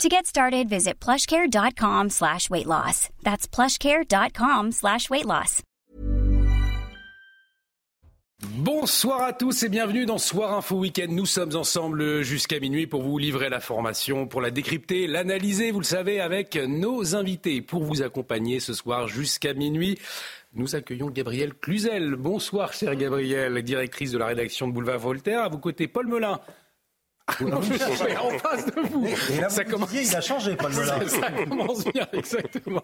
To get started, visit plushcare.com slash weight loss. That's plushcare.com slash weight loss. Bonsoir à tous et bienvenue dans Soir Info Week-end. Nous sommes ensemble jusqu'à minuit pour vous livrer la formation, pour la décrypter, l'analyser, vous le savez, avec nos invités. Pour vous accompagner ce soir jusqu'à minuit, nous accueillons Gabrielle Cluzel. Bonsoir, chère Gabrielle, directrice de la rédaction de Boulevard Voltaire. À vos côtés, Paul Melun, non, je suis en face de vous. Et là, ça commence... il a changé, Paul Melun. Ça, commence bien, exactement.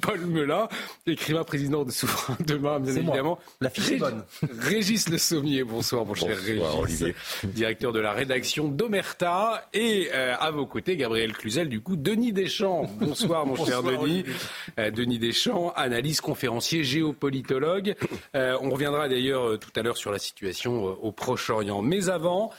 Paul Melun, écrivain président de Souverain Demain, bien évidemment. La fiche est bonne. Régis Le Sommier, bonsoir, mon cher Régis. Olivier. Directeur de la rédaction d'Omerta. Et euh, à vos côtés, Gabriel Cluzel, du coup, Denis Deschamps. Bonsoir, mon cher Denis. Euh, Denis Deschamps, analyse, conférencier, géopolitologue. Euh, on reviendra d'ailleurs euh, tout à l'heure sur la situation euh, au Proche-Orient. Mais avant,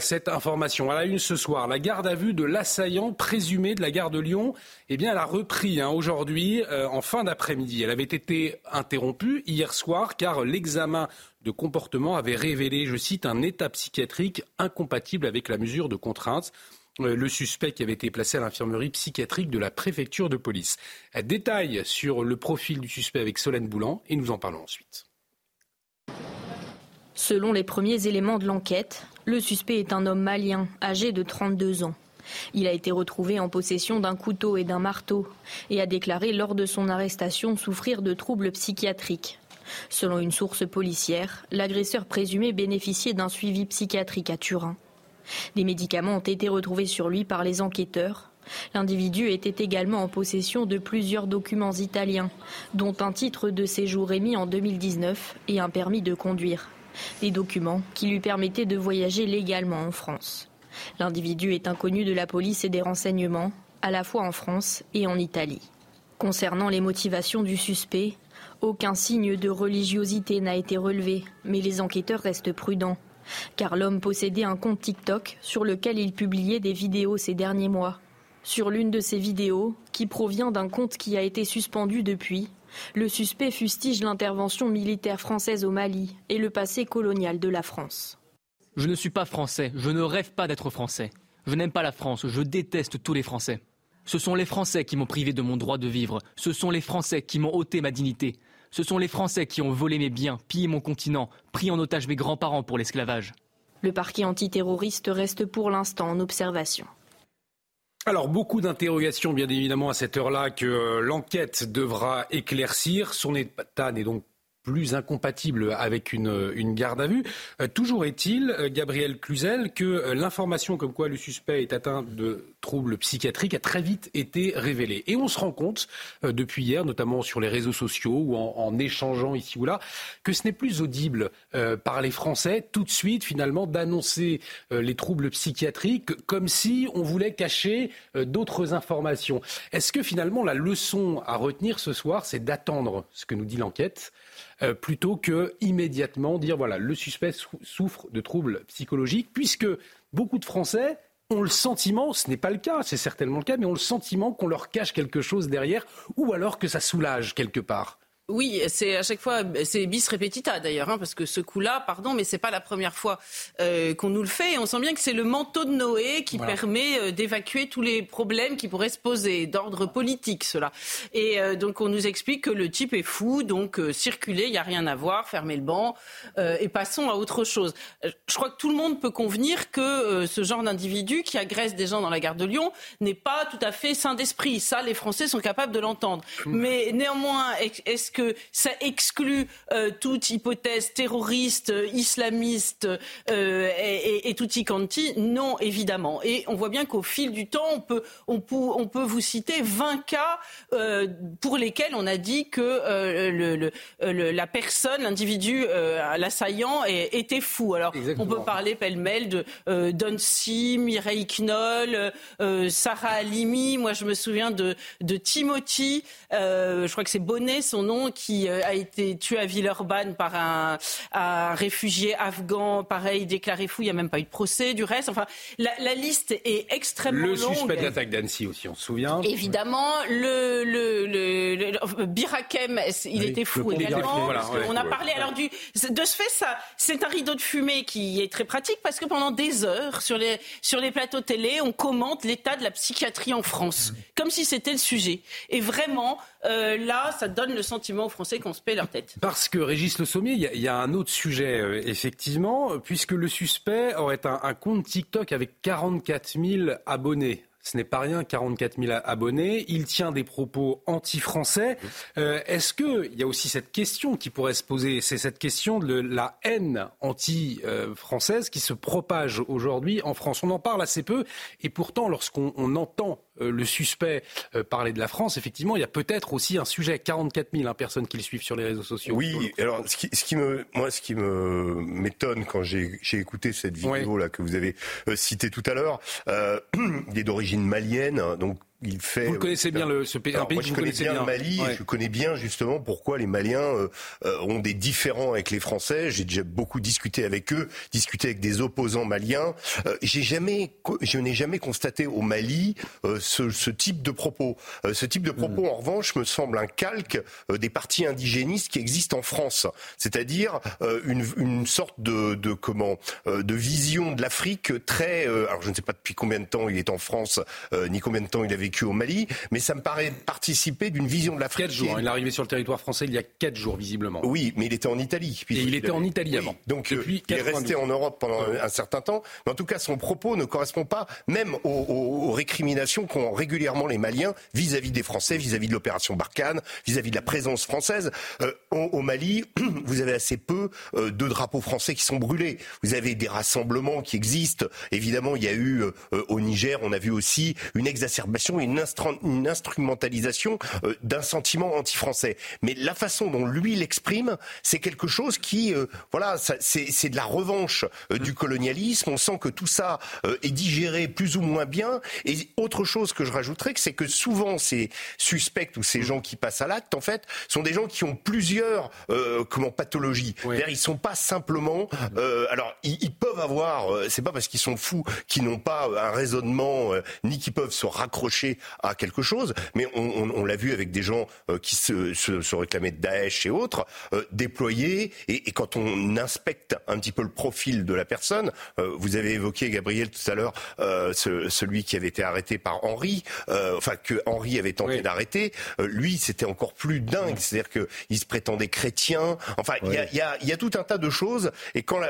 cette information à la une ce soir. La garde à vue de l'assaillant présumé de la gare de Lyon, eh bien, elle a repris hein, aujourd'hui, euh, en fin d'après-midi. Elle avait été interrompue hier soir car l'examen de comportement avait révélé, je cite, un état psychiatrique incompatible avec la mesure de contrainte euh, le suspect qui avait été placé à l'infirmerie psychiatrique de la préfecture de police. Détail sur le profil du suspect avec Solène Boulan et nous en parlons ensuite. Selon les premiers éléments de l'enquête, le suspect est un homme malien, âgé de 32 ans. Il a été retrouvé en possession d'un couteau et d'un marteau et a déclaré lors de son arrestation souffrir de troubles psychiatriques. Selon une source policière, l'agresseur présumé bénéficiait d'un suivi psychiatrique à Turin. Des médicaments ont été retrouvés sur lui par les enquêteurs. L'individu était également en possession de plusieurs documents italiens, dont un titre de séjour émis en 2019 et un permis de conduire des documents qui lui permettaient de voyager légalement en France. L'individu est inconnu de la police et des renseignements, à la fois en France et en Italie. Concernant les motivations du suspect, aucun signe de religiosité n'a été relevé, mais les enquêteurs restent prudents, car l'homme possédait un compte TikTok sur lequel il publiait des vidéos ces derniers mois. Sur l'une de ces vidéos, qui provient d'un compte qui a été suspendu depuis, le suspect fustige l'intervention militaire française au Mali et le passé colonial de la France. Je ne suis pas français, je ne rêve pas d'être français. Je n'aime pas la France, je déteste tous les Français. Ce sont les Français qui m'ont privé de mon droit de vivre, ce sont les Français qui m'ont ôté ma dignité, ce sont les Français qui ont volé mes biens, pillé mon continent, pris en otage mes grands-parents pour l'esclavage. Le parquet antiterroriste reste pour l'instant en observation. Alors beaucoup d'interrogations bien évidemment à cette heure-là que euh, l'enquête devra éclaircir. Son état n'est donc plus incompatible avec une, une garde à vue. Euh, toujours est-il, euh, Gabriel Cluzel, que euh, l'information comme quoi le suspect est atteint de troubles psychiatriques a très vite été révélée. Et on se rend compte, depuis hier, notamment sur les réseaux sociaux ou en, en échangeant ici ou là, que ce n'est plus audible par les Français tout de suite, finalement, d'annoncer les troubles psychiatriques comme si on voulait cacher d'autres informations. Est-ce que finalement la leçon à retenir ce soir, c'est d'attendre ce que nous dit l'enquête euh, plutôt que immédiatement dire voilà, le suspect souffre de troubles psychologiques, puisque beaucoup de Français ont le sentiment, ce n'est pas le cas, c'est certainement le cas, mais ont le sentiment qu'on leur cache quelque chose derrière, ou alors que ça soulage quelque part. Oui, c'est à chaque fois, c'est bis repetita d'ailleurs, hein, parce que ce coup-là, pardon, mais c'est pas la première fois euh, qu'on nous le fait. Et on sent bien que c'est le manteau de Noé qui permet euh, d'évacuer tous les problèmes qui pourraient se poser, d'ordre politique, cela. Et euh, donc on nous explique que le type est fou, donc circuler, il n'y a rien à voir, fermez le banc, et passons à autre chose. Je crois que tout le monde peut convenir que ce genre d'individu qui agresse des gens dans la gare de Lyon n'est pas tout à fait sain d'esprit. Ça, les Français sont capables de l'entendre. Mais néanmoins, est-ce que que ça exclut euh, toute hypothèse terroriste, islamiste euh, et, et, tutti quanti Non, évidemment. Et on voit bien qu'au fil du temps, on peut, on peut, on peut vous citer 20 cas euh, pour lesquels on a dit que le, le, la personne, l'individu, l'assaillant était fou. Alors, on peut parler pêle-mêle de Donsi, Mireille Knoll, Sarah Halimi. Moi, je me souviens de, de Timothy. je crois que c'est Bonnet, son nom qui euh, a été tué à Villeurbanne par un, réfugié afghan, pareil, déclaré fou. Il n'y a même pas eu de procès du reste. Enfin, la, liste est extrêmement longue. Le suspect de l'attaque d'Annecy aussi, on se souvient. Évidemment, le, le, le, Birakem, il était fou également. on a parlé alors du, de ce fait, ça, c'est un rideau de fumée qui est très pratique parce que pendant des heures sur les sur les plateaux télé, on commente l'état de la psychiatrie en France, comme si c'était le sujet. Et vraiment, euh, là, ça donne le sentiment aux Français qu'on se paie leur tête. Parce que Régis Le Sommier, il y, a un autre sujet, euh, effectivement, puisque le suspect aurait un, compte TikTok avec 44 000 abonnés. Ce n'est pas rien, 44 000 abonnés. Il tient des propos anti-français. Euh, est-ce qu'il y a aussi cette question qui pourrait se poser C'est cette question de la haine anti-française qui se propage aujourd'hui en France. On en parle assez peu. Et pourtant, lorsqu'on entend le suspect euh, parler de la France, effectivement, il y a peut-être aussi un sujet. 44 000 hein, personnes qui le suivent sur les réseaux sociaux. Oui, alors ce qui, me, moi, ce qui me m'étonne quand j'ai écouté cette vidéo là que vous avez citée tout à l'heure, il est d'origine malienne, donc il fait. Vous connaissez bien le, ce pays, Alors, moi, je connais bien, le Mali. Je connais bien justement pourquoi les Maliens euh, euh, ont des différends avec les Français. J'ai déjà beaucoup discuté avec eux, discuté avec des opposants maliens. Euh, j'ai jamais, je n'ai jamais constaté au Mali ce, ce, type de propos. ce type de propos, mm. en revanche, me semble un calque des partis indigénistes qui existent en France, c'est-à-dire une, une, sorte de, de comment, de vision de l'Afrique très. alors, je ne sais pas depuis combien de temps il est en France, ni combien de temps il avait au Mali, mais ça me paraît participer d'une vision de l'Afrique. Quatre jours. Il est arrivé sur le territoire français il y a quatre jours, visiblement. Oui, mais il était en Italie. Et il était en Italie avant. Donc euh, il est resté en Europe pendant un certain temps. Mais en tout cas, son propos ne correspond pas même aux, récriminations qu'ont régulièrement les Maliens vis-à-vis des Français, vis-à-vis de l'opération Barkhane, vis-à-vis de la présence française. Euh, au, Mali, vous avez assez peu euh, de drapeaux français qui sont brûlés. Vous avez des rassemblements qui existent. Évidemment, il y a eu au Niger, on a vu aussi une exacerbation une, une instrumentalisation euh, d'un sentiment anti-français. Mais la façon dont lui l'exprime, c'est quelque chose qui, euh, voilà, c'est de la revanche euh, du colonialisme. On sent que tout ça est digéré plus ou moins bien. Et autre chose que je rajouterais, c'est que souvent ces suspects ou ces gens qui passent à l'acte, en fait, sont des gens qui ont plusieurs comment pathologies. Oui. Ils sont pas simplement. alors, ils, ils, peuvent avoir. c'est pas parce qu'ils sont fous qu'ils n'ont pas un raisonnement ni qu'ils peuvent se raccrocher à quelque chose. Mais on, l'a vu avec des gens euh, qui se, se, réclamaient de Daesh et autres, euh, déployés. Et, quand on inspecte un petit peu le profil de la personne, euh, vous avez évoqué, Gabriel, tout à l'heure, celui qui avait été arrêté par Henri, enfin que Henri avait tenté d'arrêter. lui, c'était encore plus dingue. C'est-à-dire qu'il se prétendait chrétien. Enfin, il y, a, y, a, tout un tas de choses. Et quand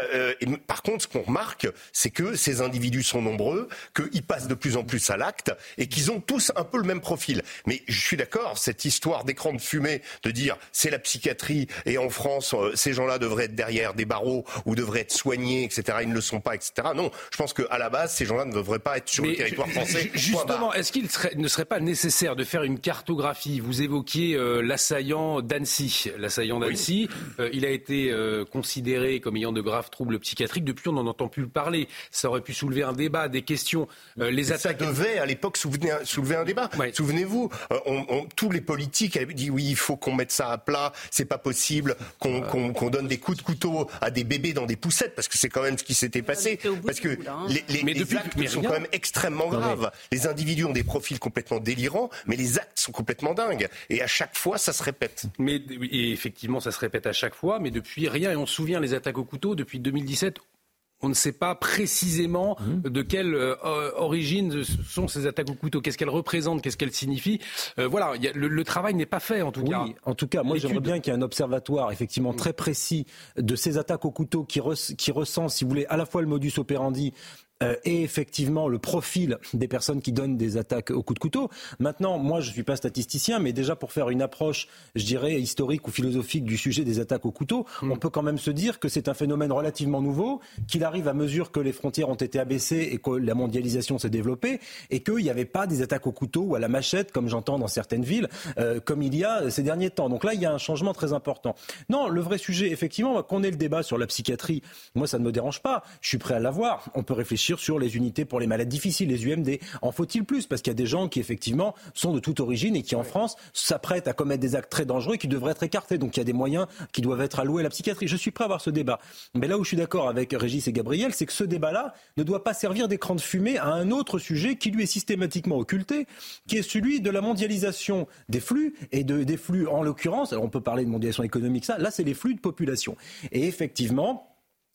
par contre, ce qu'on remarque, c'est que ces individus sont nombreux, qu'ils passent de plus en plus à l'acte et qu'ils ont tous un peu le même profil. Mais je suis d'accord, cette histoire d'écran de fumée, de dire c'est la psychiatrie et en France, euh, ces gens-là devraient être derrière des barreaux ou devraient être soignés, etc. Ils ne le sont pas, etc. Non, je pense qu'à la base, ces gens-là ne devraient pas être sur le territoire français. Justement, est-ce qu'il ne serait pas nécessaire de faire une cartographie? Vous évoquiez euh, l'assaillant d'Annecy. L'assaillant d'Annecy, euh, il a été considéré comme ayant de graves troubles psychiatriques. Depuis, on n'en entend plus parler. Ça aurait pu soulever un débat, des questions. les attaques. Ça devait, à l'époque, souvenir soulever un débat. Souvenez-vous, euh, tous les politiques avaient dit oui, il faut qu'on mette ça à plat, c'est pas possible qu'on donne des coups de couteau à des bébés dans des poussettes, parce que c'est quand même ce qui s'était passé. Parce que hein. les, mais actes sont quand même extrêmement graves. Les individus ont des profils complètement délirants, mais les actes sont complètement dingues. Et à chaque fois, ça se répète. Mais et effectivement, ça se répète à chaque fois, mais depuis rien. Et on se souvient les attaques au couteau depuis 2017 on ne sait pas précisément mmh. de quelle euh, origine sont ces attaques au couteau, qu'est-ce qu'elles représentent, qu'est-ce qu'elles signifient? Euh, voilà, le, travail n'est pas fait en tout cas. En tout cas, moi j'aimerais bien qu'il y ait un observatoire effectivement très précis de ces attaques au couteau qui, qui recense, si vous voulez, à la fois le modus operandi euh, et effectivement le profil des personnes qui donnent des attaques au coup de couteau. Maintenant, moi, je ne suis pas statisticien, mais déjà pour faire une approche, je dirais, historique ou philosophique du sujet des attaques au couteau, hmm. on peut quand même se dire que c'est un phénomène relativement nouveau, qu'il arrive à mesure que les frontières ont été abaissées et que la mondialisation s'est développée, et qu'il n'y avait pas des attaques au couteau ou à la machette, comme j'entends dans certaines villes, euh, comme il y a ces derniers temps. Donc là, il y a un changement très important. Non, le vrai sujet, effectivement, qu'on ait le débat sur la psychiatrie, moi, ça ne me dérange pas. Je suis prêt à l'avoir. On peut réfléchir réfléchir sur les unités pour les malades difficiles, les UMD. En faut-il plus? Parce qu'il y a des gens qui, effectivement, sont de toute origine et qui, en France, s'apprêtent à commettre des actes très dangereux et qui devraient être écartés. Donc il y a des moyens qui doivent être alloués à la psychiatrie. Je suis prêt à avoir ce débat. Mais là où je suis d'accord avec Régis et Gabriel, c'est que ce débat-là ne doit pas servir d'écran de fumée à un autre sujet qui lui est systématiquement occulté, qui est celui de la mondialisation des flux et de, des flux en l'occurrence. Alors on peut parler de mondialisation économique, ça. Là, c'est les flux de population. Et effectivement,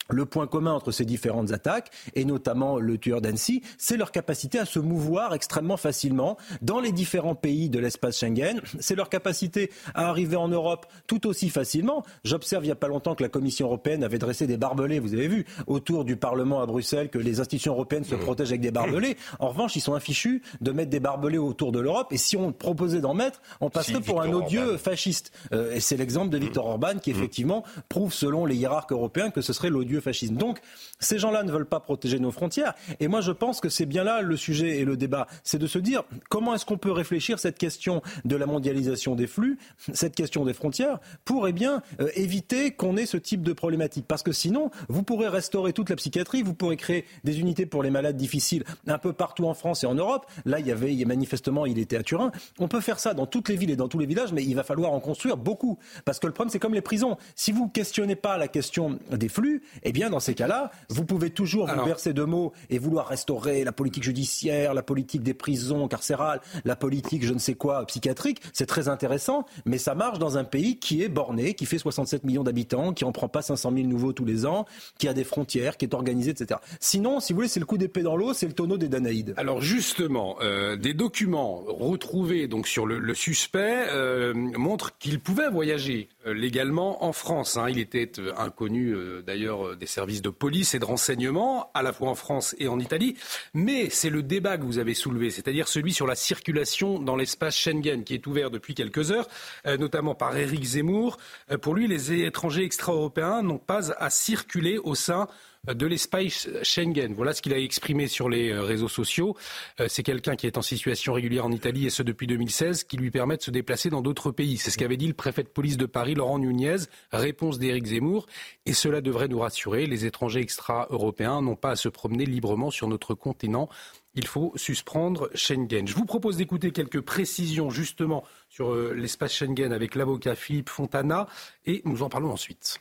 le point commun entre ces différentes attaques, et notamment le tueur d'Annecy, c'est leur capacité à se mouvoir extrêmement facilement dans les différents pays de l'espace Schengen. C'est leur capacité à arriver en Europe tout aussi facilement. J'observe il n'y a pas longtemps que la Commission européenne avait dressé des barbelés, vous avez vu, autour du Parlement à Bruxelles, que les institutions européennes se protègent avec des barbelés. En revanche, ils sont infichus de mettre des barbelés autour de l'Europe, et si on proposait d'en mettre, on passerait pour un odieux fasciste. Euh, et c'est l'exemple de Viktor Orban qui, effectivement, prouve, selon les hiérarques européens, que ce serait l'odieux fascisme. Donc, ces gens-là ne veulent pas protéger nos frontières. Et moi, je pense que c'est bien là le sujet et le débat. C'est de se dire comment est-ce qu'on peut réfléchir cette question de la mondialisation des flux, cette question des frontières, pour eh bien, euh, éviter qu'on ait ce type de problématique? Parce que sinon, vous pourrez restaurer toute la psychiatrie, vous pourrez créer des unités pour les malades difficiles un peu partout en France et en Europe. Là, il y avait, manifestement, il était à Turin. On peut faire ça dans toutes les villes et dans tous les villages, mais il va falloir en construire beaucoup. Parce que le problème, c'est comme les prisons. Si vous questionnez pas la question des flux, eh bien, dans ces cas-là, vous pouvez toujours vous verser de mots et vouloir restaurer la politique judiciaire, la politique des prisons carcérales, la politique je ne sais quoi psychiatrique. C'est très intéressant, mais ça marche dans un pays qui est borné, qui fait 67 millions d'habitants, qui en prend pas 500 000 nouveaux tous les ans, qui a des frontières, qui est organisé, etc. Sinon, si vous voulez, c'est le coup d'épée dans l'eau, c'est le tonneau des Danaïdes. Alors justement, euh, des documents retrouvés donc sur le, suspect euh, montrent qu'il pouvait voyager légalement en France. Hein. Il était euh, inconnu euh, d'ailleurs des services de police et de renseignement, à la fois en France et en Italie. Mais c'est le débat que vous avez soulevé, c'est-à-dire celui sur la circulation dans l'espace Schengen, qui est ouvert depuis quelques heures, notamment par Éric Zemmour. Pour lui, les étrangers extra-européens n'ont pas à circuler au sein de l'espace Schengen. Voilà ce qu'il a exprimé sur les euh, réseaux sociaux. Euh, c'est quelqu'un qui est en situation régulière en Italie et ce depuis 2016, qui lui permet de se déplacer dans d'autres pays. C'est ce qu'avait dit le préfet de police de Paris, Laurent Nunez. Réponse d'Éric Zemmour. Et cela devrait nous rassurer. Les étrangers extra-européens n'ont pas à se promener librement sur notre continent il faut suspendre Schengen. Je vous propose d'écouter quelques précisions justement sur euh, l'espace Schengen avec l'avocat Philippe Fontana et nous en parlons ensuite.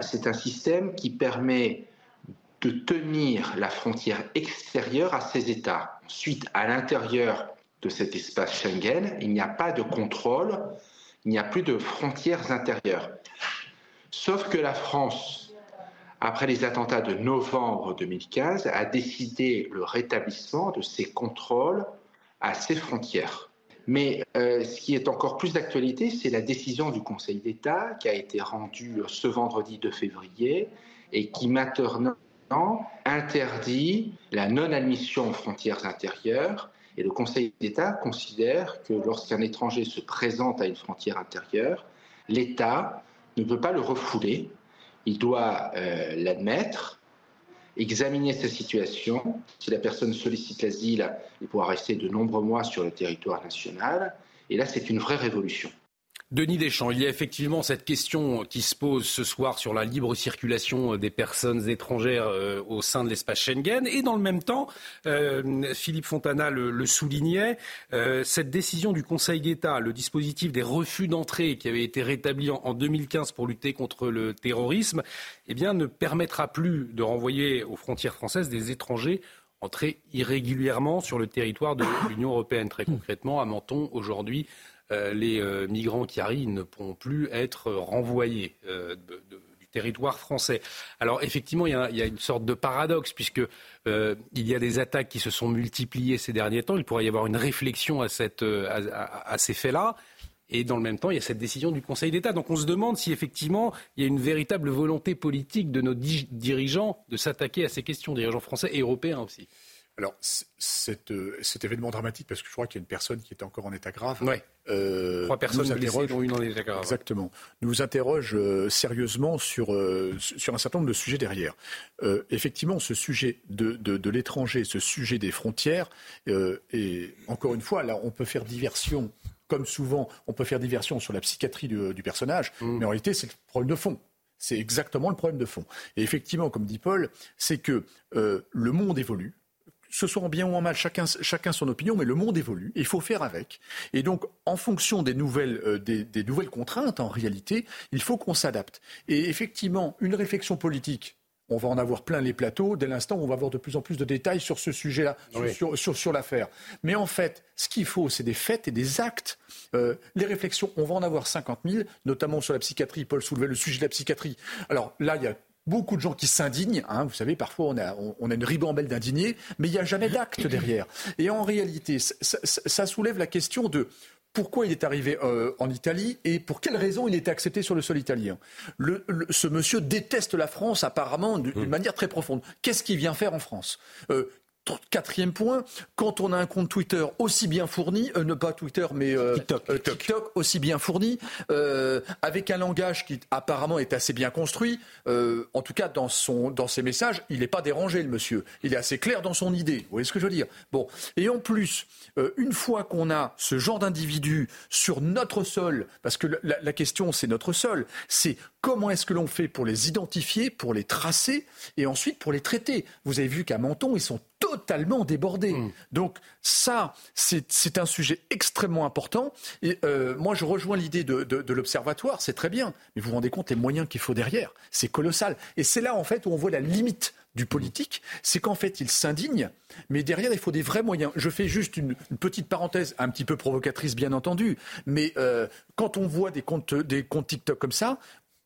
C'est un système qui permet de tenir la frontière extérieure à ces États. Ensuite, à l'intérieur de cet espace Schengen, il n'y a pas de contrôle, il n'y a plus de frontières intérieures. Sauf que la France, après les attentats de novembre 2015, a décidé le rétablissement de ces contrôles à ses frontières. Mais euh, ce qui est encore plus d'actualité, c'est la décision du Conseil d'État qui a été rendue ce vendredi 2 février et qui maintenant interdit la non-admission aux frontières intérieures. Et le Conseil d'État considère que lorsqu'un étranger se présente à une frontière intérieure, l'État ne peut pas le refouler, il doit euh, l'admettre examiner sa situation. Si la personne sollicite l'asile, il pourra rester de nombreux mois sur le territoire national. Et là, c'est une vraie révolution. Denis Deschamps, il y a effectivement cette question qui se pose ce soir sur la libre circulation des personnes étrangères euh, au sein de l'espace Schengen. Et dans le même temps, euh, Philippe Fontana le, soulignait, euh, cette décision du Conseil d'État, le dispositif des refus d'entrée qui avait été rétabli en, 2015 pour lutter contre le terrorisme, eh bien, ne permettra plus de renvoyer aux frontières françaises des étrangers entrés irrégulièrement sur le territoire de l'Union européenne. Très concrètement, à Menton, aujourd'hui, les euh, migrants qui arrivent ne pourront plus être renvoyés euh, du territoire français. Alors effectivement, il y, a, une sorte de paradoxe puisque il y a des attaques qui se sont multipliées ces derniers temps. Il pourrait y avoir une réflexion à, à ces faits-là. Et dans le même temps, il y a cette décision du Conseil d'État. Donc on se demande si effectivement il y a une véritable volonté politique de nos dirigeants de s'attaquer à ces questions, dirigeants français et européens aussi. Alors, euh, cet événement dramatique, parce que je crois qu'il y a une personne qui est encore en état grave. Oui. Euh, Trois personnes blessées, dont une en état grave. Exactement. Nous interroge euh, sérieusement sur, sur un certain nombre de sujets derrière. effectivement, ce sujet de, de, l'étranger, ce sujet des frontières, et encore une fois, là, on peut faire diversion comme souvent, on peut faire diversion sur la psychiatrie du, personnage, mm. mais en réalité, c'est le problème de fond. C'est exactement le problème de fond. Et effectivement, comme dit Paul, c'est que le monde évolue. Ce soit en bien ou en mal, chacun, chacun son opinion, mais le monde évolue. Et il faut faire avec. Et donc, en fonction des nouvelles, euh, des, des nouvelles contraintes, en réalité, il faut qu'on s'adapte. Et effectivement, une réflexion politique on va en avoir plein les plateaux. Dès l'instant, on va avoir de plus en plus de détails sur ce sujet-là, sur, l'affaire. Mais en fait, ce qu'il faut, c'est des faits et des actes. Euh, les réflexions, on va en avoir 50 000, notamment sur la psychiatrie. Paul soulevait le sujet de la psychiatrie. Alors là, il y a beaucoup de gens qui s'indignent. Hein. vous savez, parfois on a, on a une ribambelle d'indignés, mais il n'y a jamais d'acte derrière. Et en réalité, ça, soulève la question de pourquoi il est arrivé euh, en Italie et pour quelles raisons il était accepté sur le sol italien. ce monsieur déteste la France apparemment d'une mmh. manière très profonde. Qu'est-ce qu'il vient faire en France? Euh, Quatrième point, quand on a un compte Twitter aussi bien fourni, euh, ne pas Twitter mais euh, euh, TikTok. aussi bien fourni, avec un langage qui apparemment est assez bien construit, en tout cas dans, son, dans ses messages, il n'est pas dérangé le monsieur. Il est assez clair dans son idée. Vous voyez ce que je veux dire? Bon. Et en plus, une fois qu'on a ce genre d'individu sur notre sol, parce que la, la question c'est notre sol, c'est comment est-ce que l'on fait pour les identifier, pour les tracer et ensuite pour les traiter? Vous avez vu qu'à Menton, ils sont totalement débordé. Mm. Donc ça, c'est un sujet extrêmement important. Et euh, moi, je rejoins l'idée de, l'observatoire, c'est très bien. Mais vous vous rendez compte les moyens qu'il faut derrière C'est colossal. Et c'est là, en fait, où on voit la limite du politique, c'est qu'en fait, il s'indigne, mais derrière, il faut des vrais moyens. Je fais juste une, petite parenthèse, un petit peu provocatrice, bien entendu, mais euh, quand on voit des comptes, des comptes TikTok comme ça,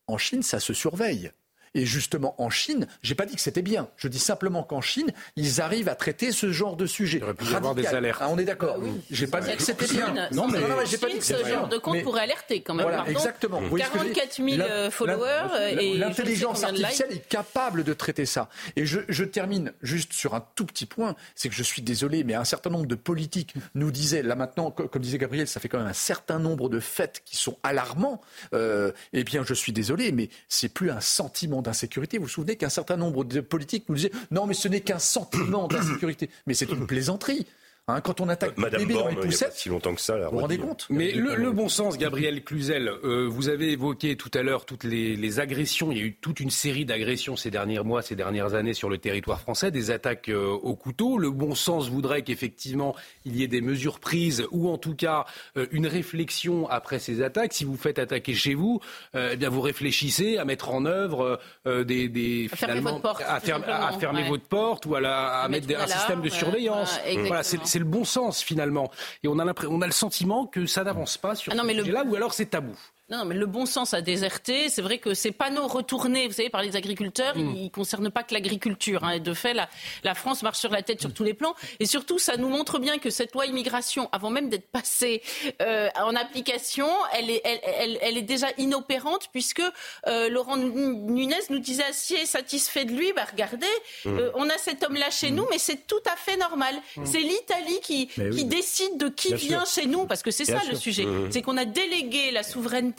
en Chine, ça se surveille. Et justement, en Chine, j'ai pas dit que c'était bien. Je dis simplement qu'en Chine, ils arrivent à traiter ce genre de sujet. Il aurait pu y avoir des alertes. Ah, on est d'accord. Bah j'ai pas dit que c'était bien. Non, mais, j'ai pas dit que c'était Ce genre de compte pourrait alerter quand même. Voilà, exactement. 44 000 euh, followers. et L'intelligence artificielle est capable de traiter ça. Et je, je termine juste sur un tout petit point. C'est que je suis désolé, mais un certain nombre de politiques nous disaient, là maintenant, comme disait Gabriel, ça fait quand même un certain nombre de faits qui sont alarmants. Euh, eh bien, je suis désolé, mais c'est plus un sentiment d'insécurité. Vous vous souvenez qu'un certain nombre de politiques nous disaient non, mais ce n'est qu'un sentiment d'insécurité. Mais c'est une plaisanterie. Hein, quand on attaque Madame bébé dans les poussettes, si longtemps que ça, vous vous rendez compte Mais le, bon sens, Gabriel Cluzel, euh, vous avez évoqué tout à l'heure toutes les, agressions. Il y a eu toute une série d'agressions ces derniers mois, ces dernières années sur le territoire français, des attaques euh, au couteau. Le bon sens voudrait qu'effectivement il y ait des mesures prises ou en tout cas euh, une réflexion après ces attaques. Si vous faites attaquer chez vous, eh bien vous réfléchissez à mettre en œuvre des, des à fermer votre porte, à, fermer votre porte ou à, mettre, un système de surveillance. voilà, c'est le bon sens finalement. Et on a, on a le sentiment que ça n'avance pas sur ah ce sujet-là, ou alors c'est tabou. Non, mais le bon sens a déserté. C'est vrai que ces panneaux retournés, vous savez, par les agriculteurs, mm. ils ne concernent pas que l'agriculture. Hein. De fait, la, la, France marche sur la tête sur mm. tous les plans. Et surtout, ça nous montre bien que cette loi immigration, avant même d'être passée euh, en application, elle est, elle, elle, est déjà inopérante puisque euh, Laurent Nunez nous disait assez satisfait de lui. Bah, regardez, mm. euh, on a cet homme-là chez nous, mais c'est tout à fait normal. C'est l'Italie qui, qui décide de qui vient chez nous, parce que c'est ça le sujet. C'est qu'on a délégué la souveraineté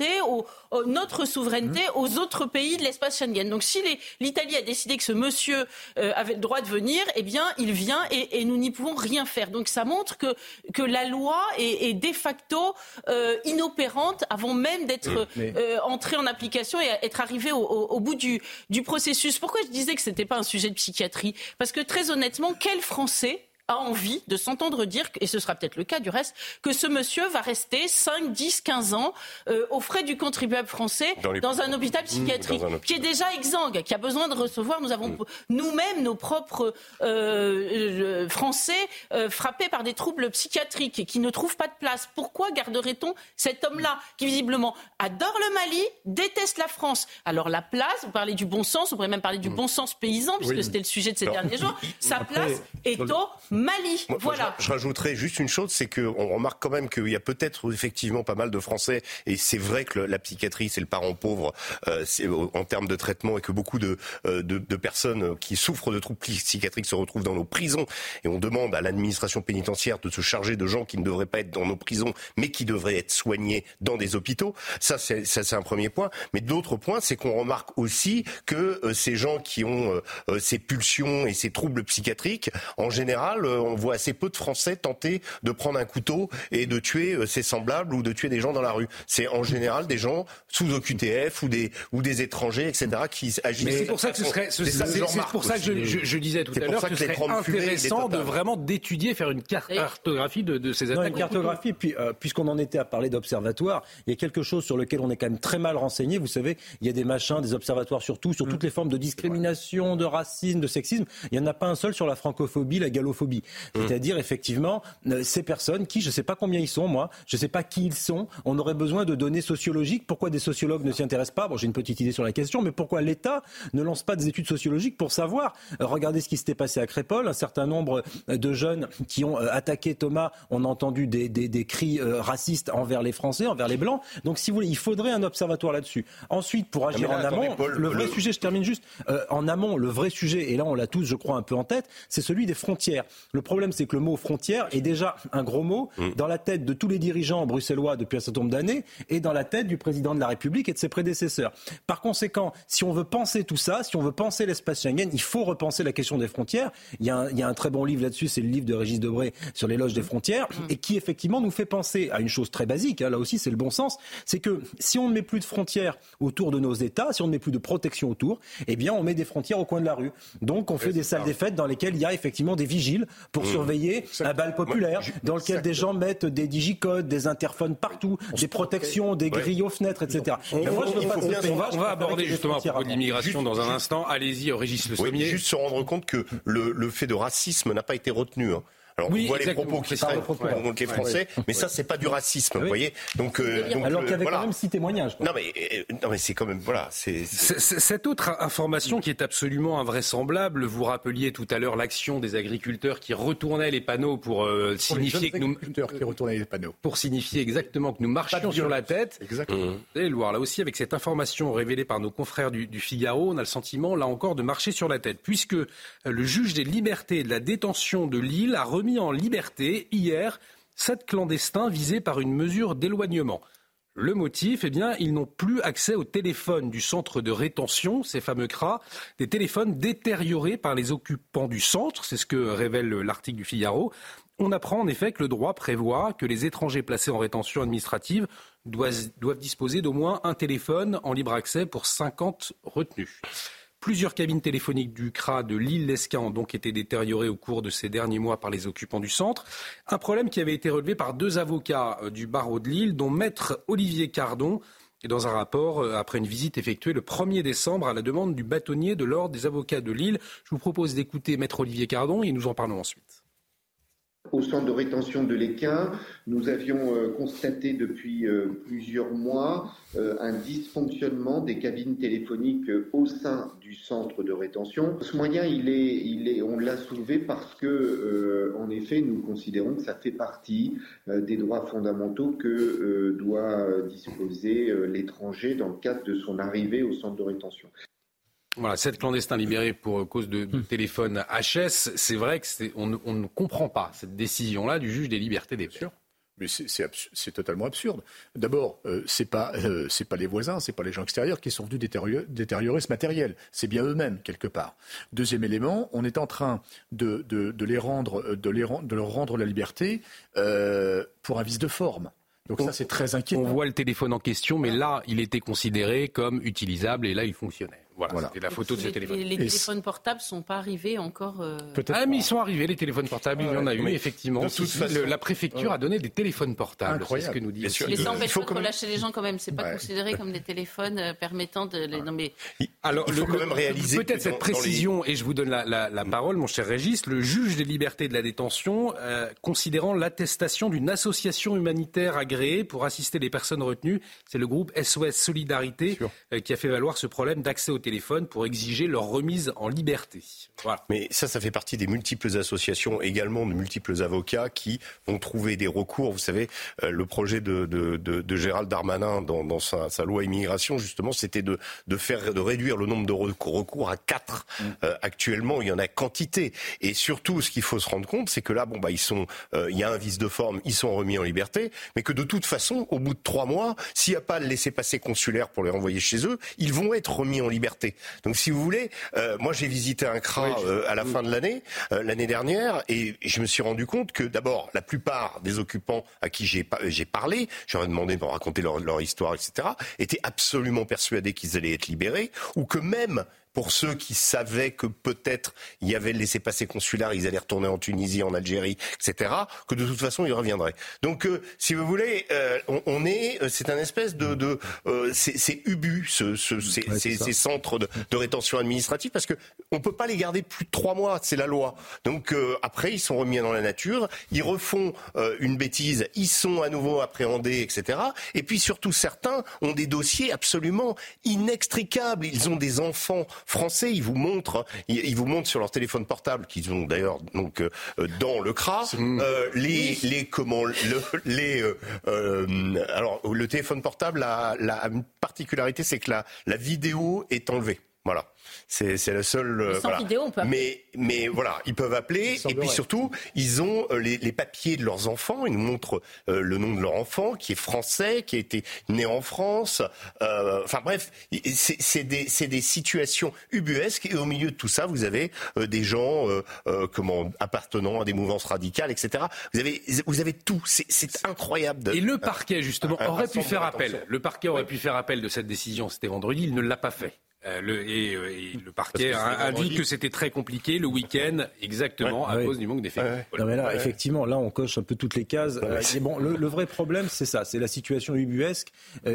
notre souveraineté mmh. aux autres pays de l'espace Schengen. Donc si l'Italie a décidé que ce monsieur euh, avait le droit de venir, eh bien il vient et, nous n'y pouvons rien faire. Donc ça montre que, que la loi est, de facto euh, inopérante avant même d'être euh, entrée en application et être arrivée au, bout du, du processus. Pourquoi je disais que ce n'était pas un sujet de psychiatrie? Parce que très honnêtement, quel Français a envie de s'entendre dire, et ce sera peut-être le cas du reste, que ce monsieur va rester 5, 10, 15 ans euh, aux frais du contribuable français dans, un hôpital mmh, psychiatrique qui est déjà exsangue, qui a besoin de recevoir. Nous avons mmh. nous-mêmes nos propres euh, Français euh, frappés par des troubles psychiatriques et qui ne trouvent pas de place. Pourquoi garderait-on cet homme-là qui visiblement adore le Mali, déteste la France? Alors la place, vous parlez du bon sens, vous pourrez même parler du mmh. bon sens paysan, puisque c'était le sujet de ces derniers jours, sa place est au Mali. voilà. je, rajouterais juste une chose, c'est qu'on remarque quand même qu'il y a peut-être effectivement pas mal de Français, et c'est vrai que la psychiatrie, c'est le parent pauvre euh, en termes de traitement, et que beaucoup de, euh, de, de, personnes qui souffrent de troubles psychiatriques se retrouvent dans nos prisons, et on demande à l'administration pénitentiaire de se charger de gens qui ne devraient pas être dans nos prisons, mais qui devraient être soignés dans des hôpitaux. Ça, c'est un premier point. Mais d'autres points, c'est qu'on remarque aussi que euh, ces gens qui ont ces pulsions et ces troubles psychiatriques, en général, général, on voit assez peu de Français tenter de prendre un couteau et de tuer ses semblables ou de tuer des gens dans la rue. C'est en général des gens sous OQTF ou des, ou des étrangers, etc., qui agissent. Mais c'est pour ça que ce serait, c'est pour ça que je, je, disais tout à l'heure que ce serait intéressant de vraiment d'étudier, faire une cartographie de, de ces attaques. une cartographie, puis euh, puisqu'on en était à parler d'observatoires, il y a quelque chose sur lequel on est quand même très mal renseigné. Vous savez, il y a des machins, des observatoires sur tout, sur toutes les formes de discrimination, de racisme, de sexisme. Il n'y en a pas un seul sur la francophobie, la gallophobie. Mmh. C'est-à-dire, effectivement, euh, ces personnes qui, je ne sais pas combien ils sont, moi, je ne sais pas qui ils sont, on aurait besoin de données sociologiques. Pourquoi des sociologues ne s'y intéressent pas? Bon, j'ai une petite idée sur la question, mais pourquoi l'État ne lance pas des études sociologiques pour savoir? Euh, Regardez ce qui s'était passé à Crépole, un certain nombre de jeunes qui ont attaqué Thomas, on a entendu des, des, cris racistes envers les Français, envers les Blancs. Donc, si vous voulez, il faudrait un observatoire là-dessus. Ensuite, pour agir en amont, le vrai sujet, je termine juste, euh, en amont, le vrai sujet, et là on l'a tous, je crois, un peu en tête, c'est celui des frontières. Le problème, c'est que le mot frontière est déjà un gros mot mm. dans la tête de tous les dirigeants bruxellois depuis un certain nombre d'années et dans la tête du président de la République et de ses prédécesseurs. Par conséquent, si on veut penser tout ça, si on veut penser l'espace Schengen, il faut repenser la question des frontières. Il y a un, il y a un très bon livre là-dessus, c'est le livre de Régis Debray sur l'éloge des frontières, mm. et qui effectivement nous fait penser à une chose très basique, hein, là aussi c'est le bon sens, c'est que si on ne met plus de frontières autour de nos États, si on ne met plus de protection autour, eh bien on met des frontières au coin de la rue. Donc on fait des salles des fêtes dans lesquelles il y a effectivement des vigiles pour mmh. surveiller un bal populaire, dans lequel des gens mettent des digicodes, des interphones partout, des protections, des grilles aux fenêtres, etc. On, va, aborder justement à propos de l'immigration dans un instant. Allez-y, Régis Le Sommier. juste se rendre compte que le, fait de racisme n'a pas été retenu. Hein. Alors oui, on voit les propos qui seraient les français, mais ça c'est pas du racisme, vous voyez. Donc, euh, donc alors qu'il y avait quand même six témoignages. Non mais euh, non mais c'est quand même voilà. C'est cette autre information qui est absolument invraisemblable. Vous rappeliez tout à l'heure l'action des agriculteurs qui retournaient les panneaux pour, euh, signifier que nous qui retournaient les panneaux pour signifier exactement que nous marchions sur la tête. Exactement. Mmh. Vous allez le voir là aussi avec cette information révélée par nos confrères du, du Figaro, on a le sentiment là encore de marcher sur la tête puisque le juge des libertés et de la détention de Lille a remis mis en liberté hier sept clandestins visés par une mesure d'éloignement. Le motif, eh bien, ils n'ont plus accès au téléphone du centre de rétention, ces fameux CRA, des téléphones détériorés par les occupants du centre, c'est ce que révèle l'article du Figaro. On apprend en effet que le droit prévoit que les étrangers placés en rétention administrative doivent, doivent disposer d'au moins un téléphone en libre accès pour 50 retenus. Plusieurs cabines téléphoniques du CRA de Lille-Lesquin ont donc été détériorées au cours de ces derniers mois par les occupants du centre. Un problème qui avait été relevé par deux avocats euh, du barreau de Lille, dont maître Olivier Cardon. Et dans un rapport, euh, après une visite effectuée le 1er décembre à la demande du bâtonnier de l'Ordre des avocats de Lille, je vous propose d'écouter maître Olivier Cardon et nous en parlons ensuite. Au centre de rétention de l'Équin, nous avions euh, constaté depuis euh, plusieurs mois euh, un dysfonctionnement des cabines téléphoniques au sein du centre de rétention. Ce moyen, il est, il est, on l'a soulevé parce que, en effet, nous considérons que ça fait partie des droits fondamentaux que doit disposer l'étranger dans le cadre de son arrivée au centre de rétention. Voilà, sept clandestins libérés pour cause de, de hmm. téléphone HS. C'est vrai que on, ne comprend pas cette décision-là du juge des libertés des pères. Mais c'est totalement absurde. D'abord, euh, ce n'est pas, euh, pas les voisins, ce n'est pas les gens extérieurs qui sont venus détériorer, ce matériel. C'est bien eux-mêmes, quelque part. Deuxième élément, on est en train de, de, les rendre, de, les, de leur rendre la liberté euh, pour un vice de forme. Donc ça, c'est très inquiétant. On voit le téléphone en question, mais là, il était considéré comme utilisable et là, il fonctionnait. Voilà, c'était la photo de ce téléphone. Les, téléphones portables ne sont pas arrivés encore. Euh... Ah, mais ils sont arrivés, les téléphones portables. il y en a eu, effectivement. la préfecture a donné des téléphones portables. C'est ce que nous dit. Mais ça empêche pas de relâcher les gens quand même. C'est pas considéré comme des téléphones euh, permettant de les. nommer. Alors, il faut quand même réaliser. Peut-être cette précision, et je vous donne la, parole, mon cher Régis. Le juge des libertés de la détention, euh, considérant l'attestation d'une association humanitaire agréée pour assister les personnes retenues, c'est le groupe SOS Solidarité euh, qui a fait valoir ce problème d'accès au téléphone pour exiger leur remise en liberté. Voilà. Mais ça, ça fait partie des multiples associations, également de multiples avocats qui ont trouvé des recours. Vous savez, euh, le projet de, de, de, de, Gérald Darmanin dans, dans sa, sa, loi immigration, justement, c'était de, de, faire, de réduire le nombre de recours à quatre. Mm. Euh, actuellement, il y en a quantité. Et surtout, ce qu'il faut se rendre compte, c'est que là, bon, bah, ils sont, euh, il y a un vice de forme, ils sont remis en liberté, mais que de toute façon, au bout de trois mois, s'il n'y a pas le laisser-passer consulaire pour les renvoyer chez eux, ils vont être remis en liberté liberté. Donc si vous voulez, euh, moi j'ai visité un CRA euh, à la fin de l'année, euh, l'année dernière, et je me suis rendu compte que d'abord, la plupart des occupants à qui j'ai parlé, j'aurais demandé de me raconter leur, leur histoire, etc., étaient absolument persuadés qu'ils allaient être libérés, ou que même pour ceux qui savaient que peut-être il y avait le laissez-passer consulaire, ils allaient retourner en Tunisie, en Algérie, etc., que de toute façon ils reviendraient. Donc, euh, si vous voulez, euh, on, est, euh, c'est un espèce de, de c'est ubu, ce, ce, ces, ces, centres de, de, rétention administrative, parce que on peut pas les garder plus de trois mois, c'est la loi. Donc après, ils sont remis dans la nature, ils refont une bêtise, ils sont à nouveau appréhendés, etc. Et puis surtout, certains ont des dossiers absolument inextricables. Ils ont des enfants français, ils vous montrent, ils, vous montrent sur leur téléphone portable, qu'ils ont d'ailleurs donc euh, dans le CRA, euh, les, les comment les euh, alors le téléphone portable la, la particularité c'est que la, la vidéo est enlevée. Voilà. C'est, c'est le seul. Euh, sans vidéo, on peut Mais, mais voilà, ils peuvent appeler. Et puis surtout, ils ont euh, les, les, papiers de leurs enfants. Ils nous montrent euh, le nom de leur enfant, qui est français, qui a été né en France. Enfin bref, c'est, c'est, des, c'est des situations ubuesques. Et au milieu de tout ça, vous avez des gens comment, appartenant à des mouvances radicales, etc. Vous avez, vous avez tout. C'est, c'est incroyable. De... Et le parquet, justement, aurait pu faire appel. Le parquet aurait pu faire appel de cette décision. C'était vendredi. Il ne l'a pas fait. Euh, le, euh, et, le parquet a, dit que c'était très compliqué le week-end, exactement à cause du manque d'effectifs. Non mais là, effectivement, là, on coche un peu toutes les cases. Euh, bon, le, vrai problème, c'est ça, c'est la situation ubuesque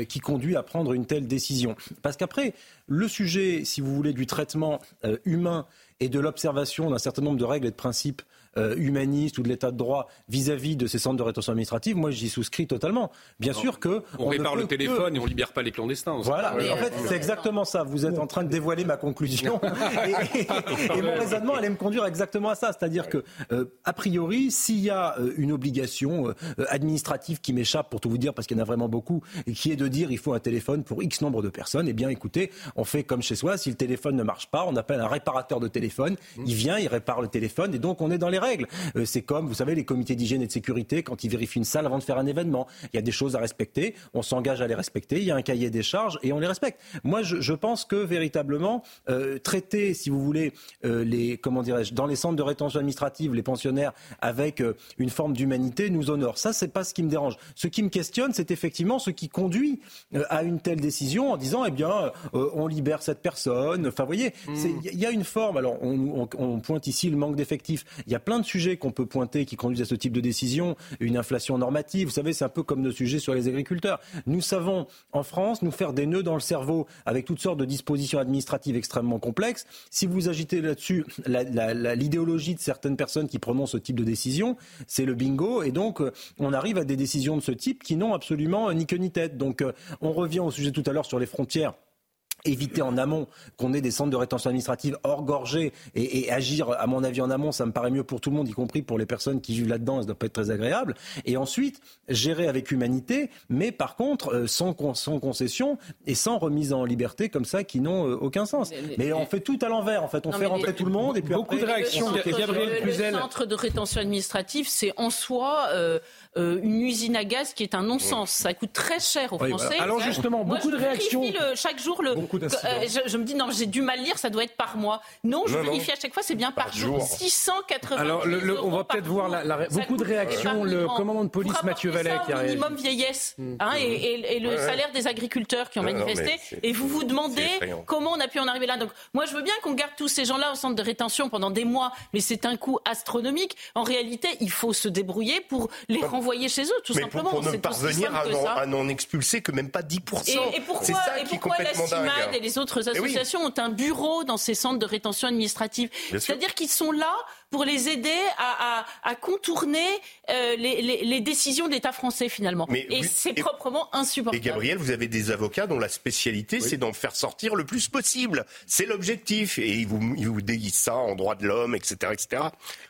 qui conduit à prendre une telle décision. Parce qu'après, le sujet, si vous voulez, du traitement humain et de l'observation d'un certain nombre de règles et de principes euh, humaniste ou de l'état de droit vis-à-vis de ces centres de rétention administrative, moi j'y souscris totalement. Bien sûr que on, répare le téléphone et on libère pas les clandestins. Voilà, en fait c'est exactement ça. Vous êtes en train de dévoiler ma conclusion et, mon raisonnement allait me conduire exactement à ça, c'est-à-dire que euh, a priori s'il y a euh, une obligation administrative qui m'échappe pour tout vous dire parce qu'il y en a vraiment beaucoup et qui est de dire il faut un téléphone pour X nombre de personnes, eh bien écoutez, on fait comme chez soi. Si le téléphone ne marche pas, on appelle un réparateur de téléphone. Il vient, il répare le téléphone et donc on est dans les règles. Euh, c'est comme, vous savez, les comités d'hygiène et de sécurité, quand ils vérifient une salle avant de faire un événement. Il y a des choses à respecter, on s'engage à les respecter, il y a un cahier des charges et on les respecte. Moi, je, pense que véritablement, euh, traiter, si vous voulez, euh, les, comment dirais-je, dans les centres de rétention administrative, les pensionnaires avec une forme d'humanité nous honore. Ça, c'est pas ce qui me dérange. Ce qui me questionne, c'est effectivement ce qui conduit à une telle décision en disant, eh bien, on libère cette personne. Enfin, vous voyez, hmm. il y a une forme. Alors, on, on pointe ici le manque d'effectifs. Il y a plein de sujets qu'on peut pointer qui conduisent à ce type de décision. Une inflation normative, vous savez, c'est un peu comme nos sujets sur les agriculteurs. Nous savons, en France, nous faire des nœuds dans le cerveau avec toutes sortes de dispositions administratives extrêmement complexes. Si vous agitez là-dessus l'idéologie de certaines personnes qui prononcent ce type de décision, c'est le bingo. Et donc, euh, on arrive à des décisions de ce type qui n'ont absolument ni queue ni tête. Donc, euh, on revient au sujet tout à l'heure sur les frontières éviter en amont qu'on ait des centres de rétention administrative hors gorgés et, agir, à mon avis, en amont, ça me paraît mieux pour tout le monde, y compris pour les personnes qui vivent là-dedans, ça ne doit pas être très agréable. Et ensuite, gérer avec humanité, mais par contre, euh, sans, concession et sans remise en liberté comme ça, qui n'ont euh, aucun sens. Mais, on fait tout à l'envers, en fait. On fait rentrer tout le monde et puis Beaucoup de réactions. Le, Gabriel le centre de rétention administrative, c'est en soi... Euh, euh, une usine à gaz qui est un non-sens. Ça coûte très cher aux Français. Alors justement, beaucoup de réactions. chaque jour, le, euh, je, me dis non, j'ai du mal lire, ça doit être par mois. Non, je vérifie à chaque fois, c'est bien par, jour. 680. Alors le, on va peut-être voir la, beaucoup de réactions. Le commandant de police Mathieu Vallet qui a minimum vieillesse mm. hein, et, le salaire des agriculteurs qui ont manifesté. et vous vous demandez comment on a pu en arriver là. Donc moi, je veux bien qu'on garde tous ces gens-là au centre de rétention pendant des mois, mais c'est un coût astronomique. En réalité, il faut se débrouiller pour les rendre envoyer chez eux, tout simplement. Pour, pour ne parvenir à n'en expulser que même pas 10%. Et, et pourquoi, et pourquoi la CIMAD et les autres associations ont un bureau dans ces centres de rétention administrative C'est-à-dire qu'ils sont là pour les aider à, à, à contourner euh, les, les, les, décisions d'État français finalement. Mais et c'est proprement insupportable. Et Gabriel, vous avez des avocats dont la spécialité c'est d'en faire sortir le plus possible. C'est l'objectif. Et ils vous, ils vous déguisent ça en droit de l'homme, etc. etc.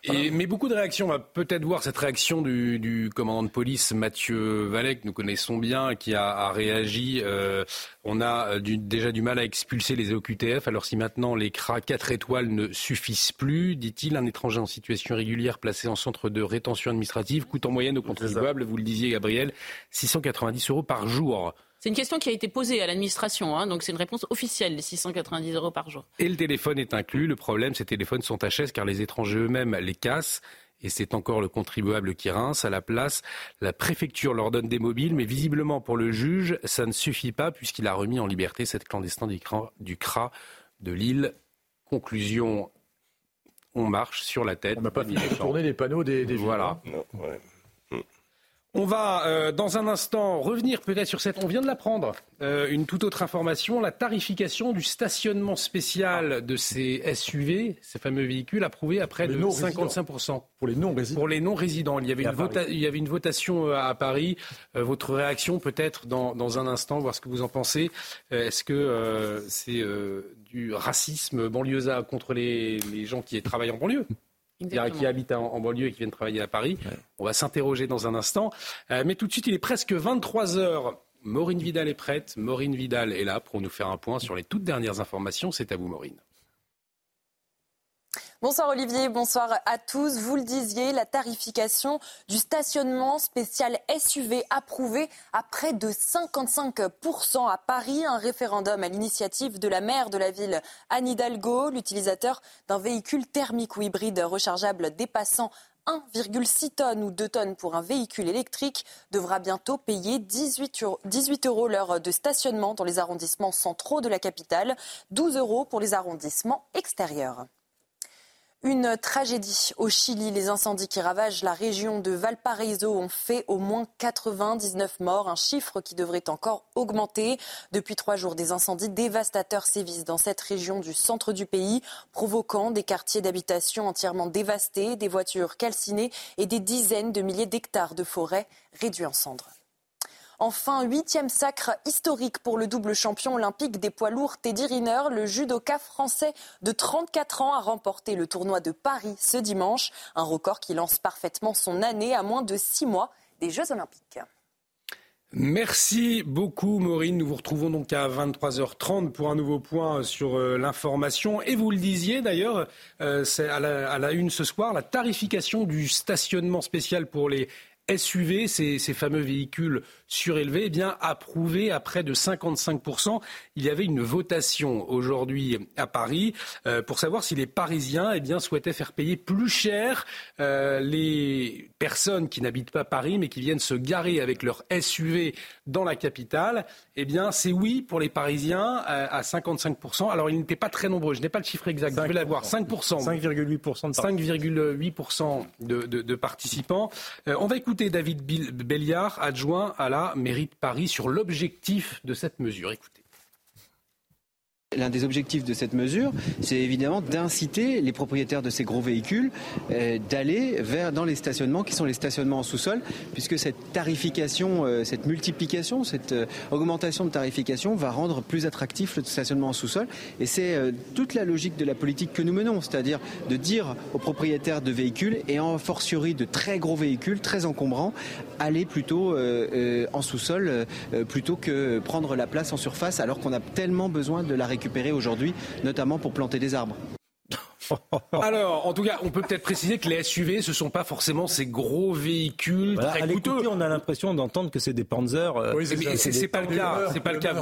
Et, mais beaucoup de réactions. On va peut-être voir cette réaction du, du, commandant de police Mathieu Vallet, que nous connaissons bien, qui a, a réagi. Euh, on a euh, du, déjà du mal à expulser les OQTF. Alors si maintenant les CRA 4 étoiles ne suffisent plus, dit-il, un étranger en situation régulière placé en centre de rétention administrative coûte en moyenne aux contribuables, vous le disiez Gabriel, 690 euros par jour. C'est une question qui a été posée à l'administration, hein, donc c'est une réponse officielle, les 690 euros par jour. Et le téléphone est inclus. Le problème, ces téléphones sont à car les étrangers eux-mêmes les cassent. Et c'est encore le contribuable qui rince. À la place, la préfecture leur donne des mobiles, mais visiblement pour le juge, ça ne suffit pas puisqu'il a remis en liberté cette clandestine du CRA de Lille. Conclusion, on marche sur la tête. On n'a pas tourné les panneaux des, des Voilà. On va euh, dans un instant revenir peut-être sur cette. On vient de l'apprendre. Euh, une toute autre information la tarification du stationnement spécial de ces SUV, ces fameux véhicules, approuvés à près de 55 pour les non résidents. Pour les non résidents, il y avait, une, il y avait une votation euh, à Paris. votre réaction peut-être dans, dans, un instant, voir ce que vous en pensez. Est-ce que c'est du racisme banlieusard contre les, les gens qui travaillent en banlieue? Qui habitent en, banlieue et qui viennent travailler à Paris. On va s'interroger dans un instant. Euh, mais tout de suite, il est presque 23 heures. Maureen Vidal est prête. Maureen Vidal est là pour nous faire un point sur les toutes dernières informations. C'est à vous, Maureen. Bonsoir Olivier, bonsoir à tous. Vous le disiez, la tarification du stationnement spécial SUV approuvé à près de 55% à Paris. Un référendum à l'initiative de la maire de la ville, Anne Hidalgo, l'utilisateur d'un véhicule thermique ou hybride rechargeable dépassant 1,6 tonnes ou 2 tonnes pour un véhicule électrique devra bientôt payer 18 euros, 18 euros l'heure de stationnement dans les arrondissements centraux de la capitale, 12 euros pour les arrondissements extérieurs. Une tragédie au Chili. Les incendies qui ravagent la région de Valparaiso ont fait au moins 99 morts, un chiffre qui devrait encore augmenter. Depuis trois jours, des incendies dévastateurs sévissent dans cette région du centre du pays, provoquant des quartiers d'habitation entièrement dévastés, des voitures calcinées et des dizaines de milliers d'hectares de forêts réduits en cendres. Enfin, huitième sacre historique pour le double champion olympique des poids lourds Teddy Riner. Le judoka français de 34 ans a remporté le tournoi de Paris ce dimanche. Un record qui lance parfaitement son année à moins de six mois des Jeux olympiques. Merci beaucoup Maureen. Nous vous retrouvons donc à 23h30 pour un nouveau point sur euh, l'information. Et vous le disiez d'ailleurs, euh, c'est à la, une ce soir, la tarification du stationnement spécial pour les SUV, ces, ces fameux véhicules surélevé, eh bien approuvé à près de 55%. Il y avait une votation aujourd'hui à Paris euh, pour savoir si les Parisiens eh bien, souhaitaient faire payer plus cher euh, les personnes qui n'habitent pas Paris mais qui viennent se garer avec leur SUV dans la capitale. Eh bien, c'est oui pour les Parisiens euh, à 55%. Alors, ils n'étaient pas très nombreux. Je n'ai pas le chiffre exact. Je vais l'avoir. 5%. 5,8% de 5,8% de, de, de, participants. on va écouter David Belliard, adjoint à la mérite Paris sur l'objectif de cette mesure. L'un des objectifs de cette mesure, c'est évidemment d'inciter les propriétaires de ces gros véhicules euh, d'aller vers dans les stationnements qui sont les stationnements en sous-sol, puisque cette tarification, euh, cette multiplication, cette euh, augmentation de tarification va rendre plus attractif le stationnement en sous-sol. Et c'est toute la logique de la politique que nous menons, c'est-à-dire de dire aux propriétaires de véhicules et en fortiori de très gros véhicules, très encombrants, aller plutôt en sous-sol plutôt que prendre la place en surface, alors qu'on a tellement besoin de la récupération aujourd'hui, notamment pour planter des arbres. Alors, en tout cas, on peut peut-être préciser que les SUV, ce ne sont pas forcément ces gros véhicules très coûteux. On a l'impression d'entendre que c'est des Panzer. Euh, oui, c'est pas, le cas. C'est pas le cas.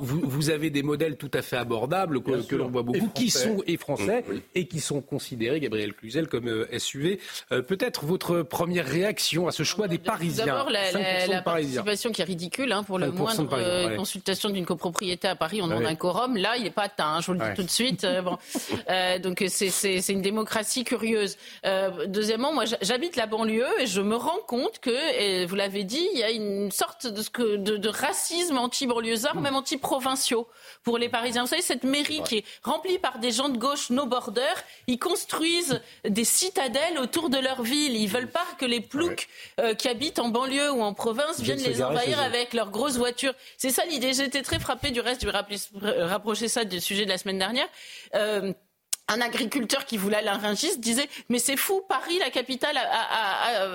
Vous avez, des modèles tout à fait abordables que, l'on voit beaucoup, qui sont et français et qui sont considérés, Gabriel Cluzel, comme euh, SUV. Euh, peut-être votre première réaction à ce choix des Parisiens. D'abord, la, participation qui est ridicule hein, pour le moindre consultation d'une copropriété à Paris, on demande un quorum. Là, il n'est pas atteint. Hein, je vous le dis tout de suite. bon. donc c'est une démocratie curieuse. Euh, deuxièmement, moi, j'habite la banlieue et je me rends compte que, vous l'avez dit, il y a une sorte de, de, de racisme anti-banlieusard, même anti-provinciaux pour les Parisiens. Vous savez, cette mairie qui est remplie par des gens de gauche, no border, ils construisent des citadelles autour de leur ville. Ils veulent pas que les ploucs euh, qui habitent en banlieue ou en province viennent les envahir avec leurs grosses voitures. C'est ça l'idée. J'étais très frappée du reste. Je vais rapprocher ça du sujet de la semaine dernière. Euh, un agriculteur qui voulait Rungis disait mais c'est fou Paris la capitale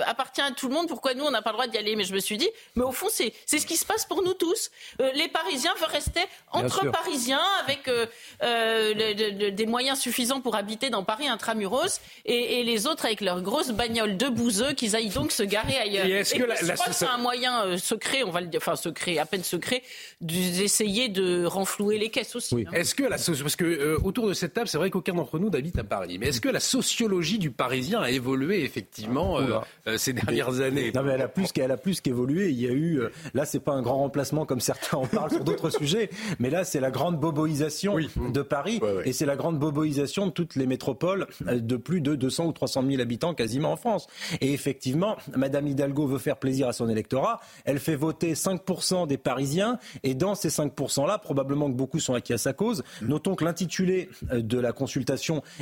appartient à tout le monde pourquoi nous on n'a pas le droit d'y aller? Mais je me suis dit mais au fond c'est c'est ce qui se passe pour nous tous. Euh, les Parisiens veulent rester entre Parisiens avec euh, euh, des moyens suffisants pour habiter dans Paris intramuros et, et les autres avec leurs grosses bagnoles de bouseux qu'ils aillent donc se garer ailleurs. Et, est-ce que je crois que c'est un moyen secret on va le dire enfin secret à peine secret d'essayer de renflouer les caisses aussi hein. est-ce que la parce que autour de cette table c'est vrai qu'aucun entre nous d'habite à Paris. Mais est-ce que la sociologie du Parisien a évolué effectivement euh, euh, ces dernières années? Non, mais elle a plus qu'elle a plus qu'évolué. Il y a eu euh, là, c'est pas un grand remplacement comme certains en parlent sur d'autres sujets, mais là, c'est la grande boboisation de Paris et c'est la grande boboisation de toutes les métropoles de plus de 200 ou 300 000 habitants quasiment en France. Et effectivement, Madame Hidalgo veut faire plaisir à son électorat. Elle fait voter 5% des Parisiens et dans ces 5%-là, probablement que beaucoup sont acquis à sa cause. Notons que l'intitulé de la consultation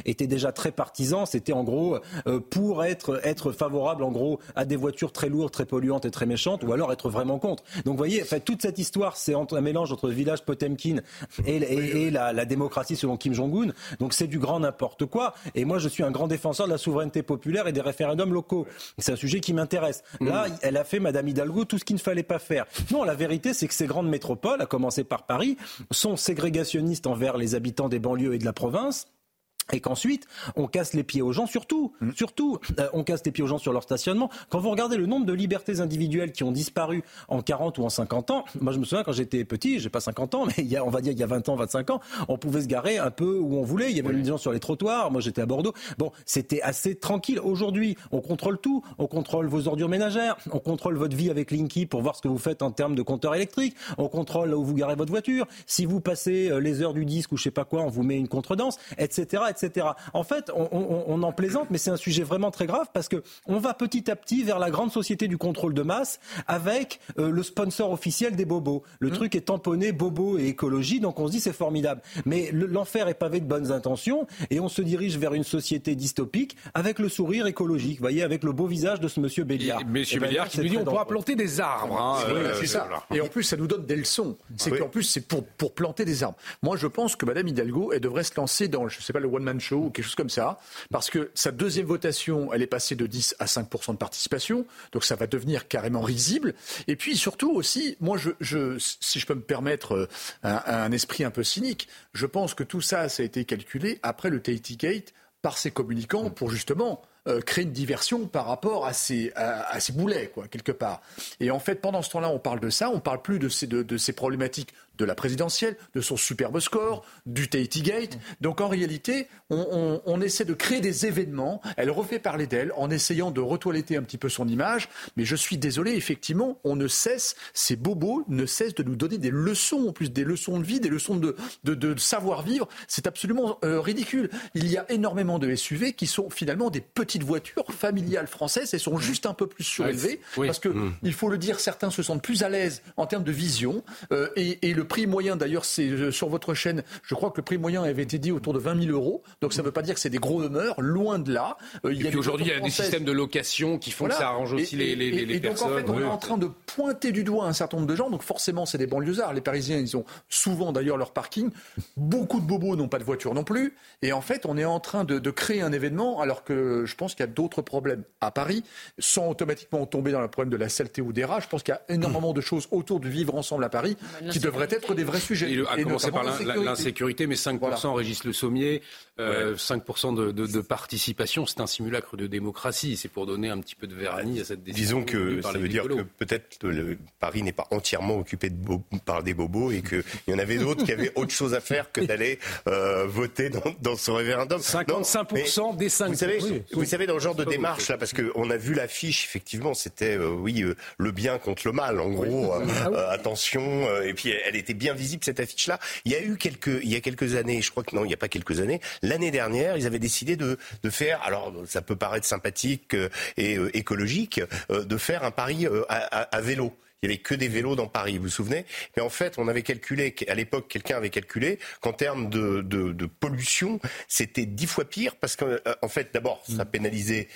était déjà très partisan. C'était en gros euh, pour être, être favorable en gros à des voitures très lourdes, très polluantes et très méchantes, ou alors être vraiment contre. Donc vous voyez, fait, toute cette histoire, c'est un mélange entre le village Potemkin et, et, la, la, démocratie selon Kim Jong-un. Donc c'est du grand n'importe quoi. Et moi, je suis un grand défenseur de la souveraineté populaire et des référendums locaux. C'est un sujet qui m'intéresse. Là, mm. elle a fait, Madame Hidalgo, tout ce qu'il ne fallait pas faire. Non, la vérité, c'est que ces grandes métropoles, à commencer par Paris, sont ségrégationnistes envers les habitants des banlieues et de la province et qu'ensuite on casse les pieds aux gens, surtout, mmh. surtout, euh, on casse les pieds aux gens sur leur stationnement. Quand vous regardez le nombre de libertés individuelles qui ont disparu en 40 ou en 50 ans, moi je me souviens quand j'étais petit, j'ai pas 50 ans, mais il y a, on va dire il y a 20 ans, 25 ans, on pouvait se garer un peu où on voulait. Il y avait des gens sur les trottoirs. Moi j'étais à Bordeaux. Bon, c'était assez tranquille. Aujourd'hui, on contrôle tout. On contrôle vos ordures ménagères. On contrôle votre vie avec Linky pour voir ce que vous faites en termes de compteur électrique. On contrôle là où vous garez votre voiture. Si vous passez euh, les heures du disque ou je sais pas quoi, on vous met une contredanse, etc., etc. En fait, on, en plaisante, mais c'est un sujet vraiment très grave parce que on va petit à petit vers la grande société du contrôle de masse avec euh, le sponsor officiel des bobos. Le mmh. truc est tamponné bobo et écologie, donc on se dit c'est formidable. Mais l'enfer est pavé de bonnes intentions et on se dirige vers une société dystopique avec le sourire écologique, vous voyez, avec le beau visage de ce monsieur Béliard. monsieur eh ben, Béliard qui nous dit on pourra planter des arbres. Hein, euh, c'est ça. Et en plus, ça nous donne des leçons. C'est qu'en plus, c'est pour, pour planter des arbres. Moi, je pense que Madame Hidalgo, elle devrait se lancer dans, je sais pas, le one-man show ou quelque chose comme ça, parce que sa deuxième votation, elle est passée de 10 à 5% de participation, donc ça va devenir carrément risible. Et puis surtout aussi, moi, je, si je peux me permettre euh, un, esprit un peu cynique, je pense que tout ça, ça a été calculé après le Tahiti Gate par ses communicants pour justement euh, créer une diversion par rapport à ces, à, ces boulets, quoi, quelque part. Et en fait, pendant ce temps-là, on parle de ça, on parle plus de ces, de, de ces problématiques de la présidentielle, de son superbe score, du Tahiti Gate. Donc en réalité, on, essaie de créer des événements. Elle refait parler d'elle en essayant de retoiletter un petit peu son image. Mais je suis désolé, effectivement, on ne cesse, ces bobos ne cessent de nous donner des leçons, en plus des leçons de vie, des leçons de, de, savoir-vivre. C'est absolument euh, ridicule. Il y a énormément de SUV qui sont finalement des petites voitures familiales françaises et sont juste un peu plus surélevées. Parce que, mmh. il faut le dire, certains se sentent plus à l'aise en termes de vision. Euh, et, et le prix moyen, d'ailleurs, c'est euh, sur votre chaîne, je crois que le prix moyen avait été dit autour de 20 000 euros. Donc ça ne veut pas dire que c'est des gros demeures, loin de là. Euh, il y a aujourd'hui, il y a des systèmes de location qui font que ça arrange aussi les, les, les, et personnes. Donc en fait, on est en train de pointer du doigt un certain nombre de gens. Donc forcément, c'est des banlieusards. Les Parisiens, ils ont souvent d'ailleurs leur parking. Beaucoup de bobos n'ont pas de voiture non plus. Et en fait, on est en train de, de créer un événement alors que je pense qu'il y a d'autres problèmes à Paris, sans automatiquement tomber dans le problème de la saleté ou des rats. Je pense qu'il y a énormément de choses autour du vivre ensemble à Paris qui devraient être des vrais sujets. Et, à commencer par l'insécurité, mais 5% régissent le sommier, 5% euh, de, participation, c'est un simulacre de démocratie. C'est pour donner un petit peu de vernis à cette décision. Disons que ça veut dire que peut-être Paris n'est pas entièrement occupé de par des bobos et qu'il y en avait d'autres qui avaient autre chose à faire que d'aller euh, voter dans, ce référendum. 55% des 5 vous savez, vous savez, dans le genre de démarche, là, parce qu'on a vu l'affiche, effectivement, c'était, euh, oui, le bien contre le mal, en gros, ah attention, et puis elle était bien visible cette affiche-là. Il y a eu quelques, il y a quelques années, je crois que non, il n'y a pas quelques années, l'année dernière, ils avaient décidé de, de faire, alors ça peut paraître sympathique euh, et euh, écologique, euh, de faire un pari à, à, vélo. Il n'y avait que des vélos dans Paris, vous vous souvenez? Mais en fait, on avait calculé, à l'époque, quelqu'un avait calculé qu'en termes de, de, de, pollution, c'était dix fois pire parce qu'en en fait, d'abord, ça pénalisait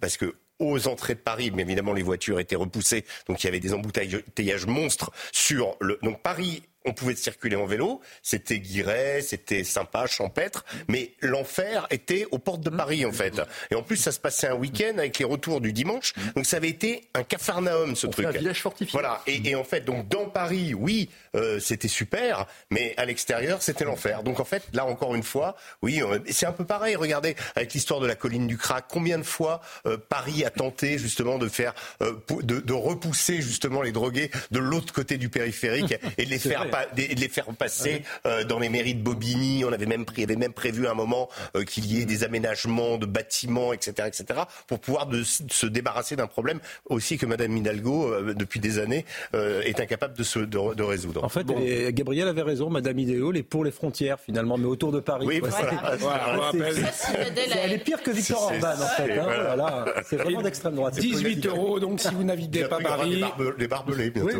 parce que aux entrées de Paris, mais évidemment les voitures étaient repoussées, donc il y avait des embouteillages monstres sur le. Donc Paris on pouvait circuler en vélo, c'était guiré, c'était sympa, champêtre, mais l'enfer était aux portes de mmh. Paris en fait. Et en plus, ça se passait un week-end avec les retours du dimanche, donc ça avait été un cafarnaum ce truc. un village fortifié. Voilà. Et, en fait, donc dans Paris, oui, euh, c'était super, mais à l'extérieur, c'était l'enfer. Donc en fait, là encore une fois, oui, c'est un peu pareil. Regardez avec l'histoire de la colline du Crac, combien de fois euh, Paris a tenté justement de faire, euh, de, de, repousser justement les drogués de l'autre côté du périphérique et de les faire de les faire passer euh, dans les mairies de Bobigny. On avait même, il avait même prévu un moment euh, qu'il y ait des aménagements de bâtiments, etc., etc., pour pouvoir de, se débarrasser d'un problème aussi que Madame Hidalgo, euh, depuis des années, est incapable de, se, de, résoudre. En fait, Gabriel avait raison. Madame Hidalgo est pour les frontières finalement, mais autour de Paris. Oui, voilà. elle est pire que Victor Orban en fait. Hein, c'est vraiment d'extrême droite. 18 euros donc si vous n'habitez pas Paris. Les barbelés bientôt.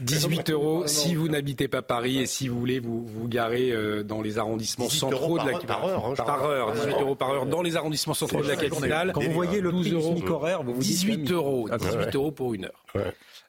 18 euros si vous n'habitez pas Paris et si vous voulez vous, vous garer euh, dans les arrondissements centraux de la capitale. Par heure, hein, par heure 18 euros par heure dans les arrondissements centraux de la capitale. Quand vous voyez le prix euros, horaire, vous vous 18 euros, 18 euros pour une heure.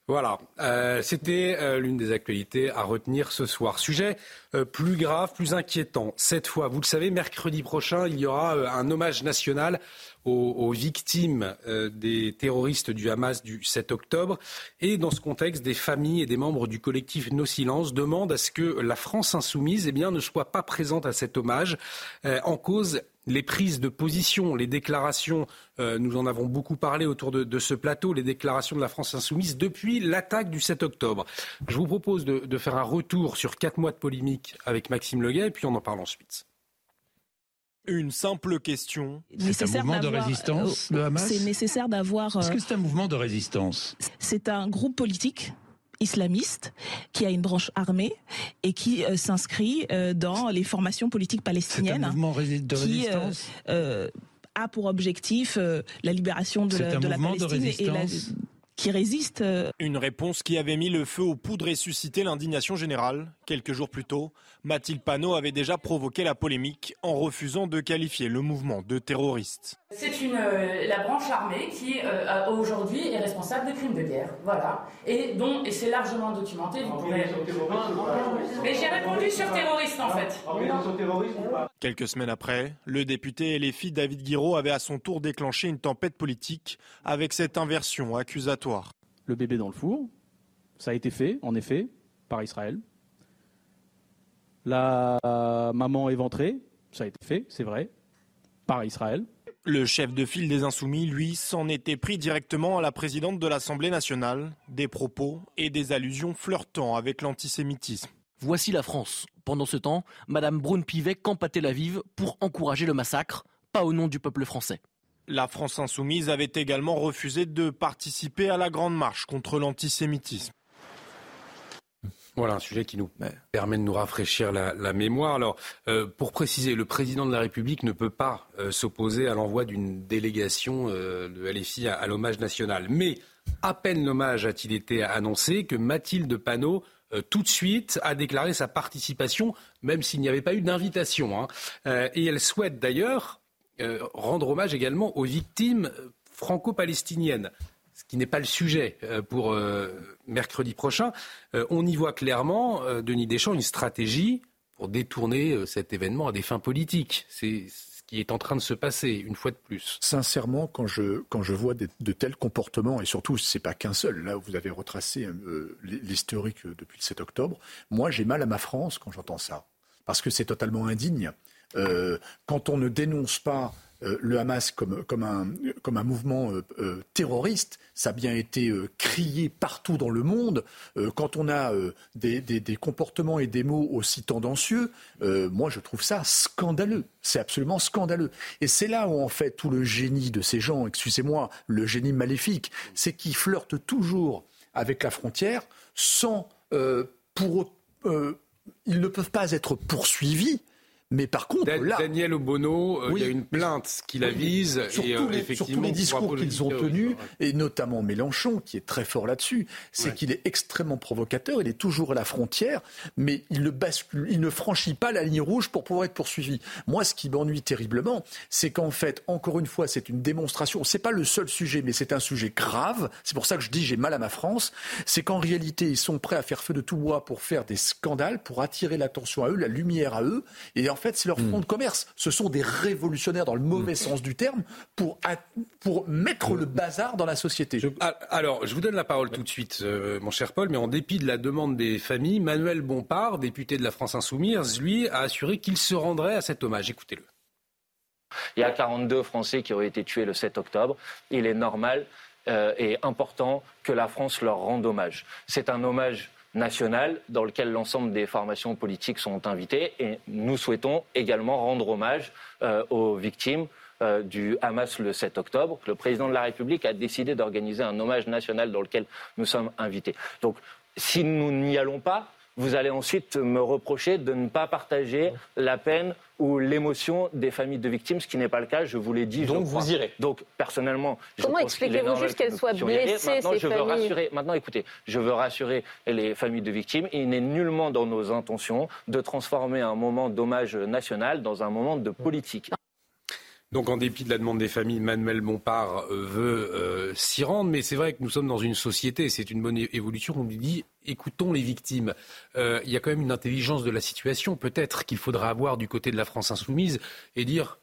Voilà, euh, c'était euh, l'une des actualités à retenir ce soir. Sujet euh, plus grave, plus inquiétant. Cette fois, vous le savez, mercredi prochain, il y aura euh, un hommage national aux, victimes des terroristes du Hamas du 7 octobre. Et dans ce contexte, des familles et des membres du collectif Nos Silences demandent à ce que la France insoumise eh ne soit pas présente à cet hommage. en cause, les prises de position, les déclarations, euh, nous en avons beaucoup parlé autour de, ce plateau, les déclarations de la France insoumise depuis l'attaque du 7 octobre. Je vous propose de, faire un retour sur quatre mois de polémique avec Maxime Leguet et puis on en parle ensuite. Une simple question. C'est un mouvement de résistance, le Hamas C'est nécessaire d'avoir. Est-ce que c'est un mouvement de résistance C'est un groupe politique islamiste qui a une branche armée et qui euh, s'inscrit euh, dans les formations politiques palestiniennes. C'est un mouvement de résistance. Euh, a pour objectif la libération de la, de la Palestine et la, résiste. Une réponse qui avait mis le feu aux poudres et suscité l'indignation générale. Quelques jours plus tôt, Mathilde Panot avait déjà provoqué la polémique en refusant de qualifier le mouvement de terroriste. C'est une euh, la branche armée qui euh, aujourd'hui est responsable de crimes de guerre, voilà, et dont et c'est largement documenté. Vous. Mais j'ai répondu sur terroriste en fait. Quelques semaines après, le député et les filles David Guiraud avaient à son tour déclenché une tempête politique avec cette inversion accusatoire. Le bébé dans le four, ça a été fait, en effet, par Israël. La maman éventrée, ça a été fait, c'est vrai, par Israël. Le chef de file des Insoumis, lui, s'en était pris directement à la présidente de l'Assemblée nationale, des propos et des allusions flirtant avec l'antisémitisme. Voici la France. Pendant ce temps, Madame Brune-Pivet campe à Tel Aviv pour encourager le massacre, pas au nom du peuple français. La France insoumise avait également refusé de participer à la grande marche contre l'antisémitisme. Voilà un sujet qui nous permet de nous rafraîchir la, mémoire. Alors, euh, pour préciser, le président de la République ne peut pas euh, s'opposer à l'envoi d'une délégation euh, de LFI à, l'hommage national. Mais à peine l'hommage a-t-il été annoncé que Mathilde Panot tout de suite a déclaré sa participation, même s'il n'y avait pas eu d'invitation. Hein. et elle souhaite d'ailleurs rendre hommage également aux victimes franco-palestiniennes qui n'est pas le sujet euh, pour euh, mercredi prochain. Euh, on y voit clairement, Denis Deschamps, une stratégie pour détourner cet événement à des fins politiques. C'est ce qui est en train de se passer, une fois de plus. Sincèrement, quand je, quand je vois de, tels comportements, et surtout, ce n'est pas qu'un seul, là, vous avez retracé l'historique depuis le 7 octobre, moi, j'ai mal à ma France quand j'entends ça. Parce que c'est totalement indigne. quand on ne dénonce pas euh, le Hamas comme, un, mouvement euh, euh, terroriste. Ça a bien été crié partout dans le monde. quand on a des, des, comportements et des mots aussi tendancieux, moi je trouve ça scandaleux. C'est absolument scandaleux. Et c'est là où en fait tout le génie de ces gens, excusez-moi, le génie maléfique, c'est qu'ils flirtent toujours avec la frontière sans pour ils ne peuvent pas être poursuivis Mais par contre, là, Daniel Obono, euh, il y a une plainte qui la vise. Sur, et, tous, euh, les, effectivement, sur tous les discours qu'ils ont tenus, et notamment Mélenchon, qui est très fort là-dessus, c'est Ouais. qu'il est extrêmement provocateur, il est toujours à la frontière, mais il ne bascule, il ne franchit pas la ligne rouge pour pouvoir être poursuivi. Moi, ce qui m'ennuie terriblement, c'est qu'en fait, encore une fois, c'est une démonstration. C'est pas le seul sujet, mais c'est un sujet grave. C'est pour ça que je dis j'ai mal à ma France. C'est qu'en réalité, ils sont prêts à faire feu de tout bois pour faire des scandales, pour attirer l'attention à eux, la lumière à eux. Et en fait, c'est leur front de commerce. Ce sont des révolutionnaires dans le mauvais sens du terme pour, pour mettre le bazar dans la société. Ah, Alors, je vous donne la parole tout de suite, euh, mon cher Paul, mais en dépit de la demande des familles, Manuel Bompard, député de la France Insoumise, lui, a assuré qu'il se rendrait à cet hommage. Écoutez-le. Il y a 42 Français qui ont été tués le 7 octobre. Il est normal euh, et important que la France leur rende hommage. C'est un hommage national dans lequel l'ensemble des formations politiques sont invitées et nous souhaitons également rendre hommage euh, aux victimes euh, du Hamas le 7 octobre. Le président de la République a décidé d'organiser un hommage national dans lequel nous sommes invités. Donc si nous n'y allons pas, vous allez ensuite me reprocher de ne pas partager la peine ou l'émotion des familles de victimes, ce qui n'est pas le cas, je vous l'ai dit. Donc je crois. vous irez. Donc personnellement, je Comment expliquez-vous juste qu'elles soient blessées, Maintenant, ces je veux familles rassurer. Maintenant, écoutez, je veux rassurer les familles de victimes. Il n'est nullement dans nos intentions de transformer un moment d'hommage national dans un moment de politique. Donc, en dépit de la demande des familles, Manuel Bompard euh, veut euh, s'y rendre, mais c'est vrai que nous sommes dans une société, c'est une bonne évolution. On lui dit, écoutons les victimes. Euh, il y a quand même une intelligence de la situation, peut-être qu'il faudra avoir du côté de la France insoumise et dire.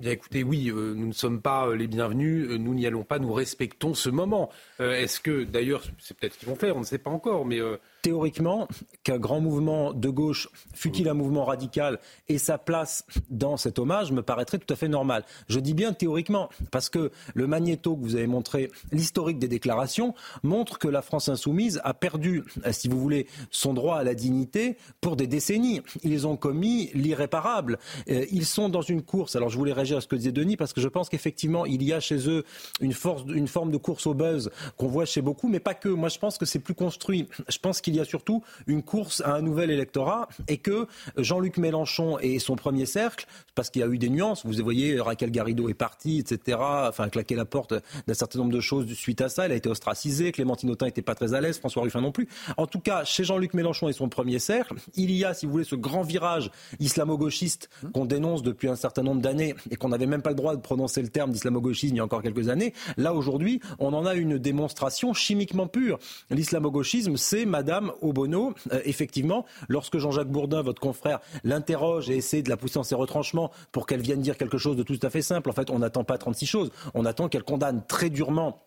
Bien écoutez, oui, nous ne sommes pas les bienvenus, nous n'y allons pas, nous respectons ce moment. Est-ce que, d'ailleurs, c'est peut-être ce qu'ils vont faire, on ne sait pas encore, mais Théoriquement, qu'un grand mouvement de gauche, fut-il un mouvement radical, ait sa place dans cet hommage me paraîtrait tout à fait normal. Je dis bien théoriquement, parce que le magnéto que vous avez montré, l'historique des déclarations, montre que la France insoumise a perdu, si vous voulez, son droit à la dignité pour des décennies. Ils ont commis l'irréparable. Euh, Ils sont dans une course. Alors je voulais réagir à ce que disait Denis, parce que je pense qu'effectivement, il y a chez eux une, force, une forme de course au buzz qu'on voit chez beaucoup, mais pas que. Moi, je pense que c'est plus construit. Je pense qu'il y a surtout une course à un nouvel électorat et que Jean-Luc Mélenchon et son premier cercle, parce qu'il y a eu des nuances, vous voyez, Raquel Garrido est partie, etc., enfin, claqué la porte d'un certain nombre de choses suite à ça, elle a été ostracisée, Clémentine Autain n'était pas très à l'aise, François Ruffin non plus. En tout cas, chez Jean-Luc Mélenchon et son premier cercle, il y a, si vous voulez, ce grand virage islamo-gauchiste qu'on dénonce depuis un certain nombre d'années et qu'on n'avait même pas le droit de prononcer le terme d'islamo-gauchisme il y a encore quelques années. Là, aujourd'hui, on en a une démonstration chimiquement pure. L'islamo-gauchisme, c'est Madame Obono. Euh, effectivement, lorsque Jean-Jacques Bourdin, votre confrère, l'interroge et essaie de la pousser dans ses retranchements pour qu'elle vienne dire quelque chose de tout à fait simple, en fait, on n'attend pas 36 choses. On attend qu'elle condamne très durement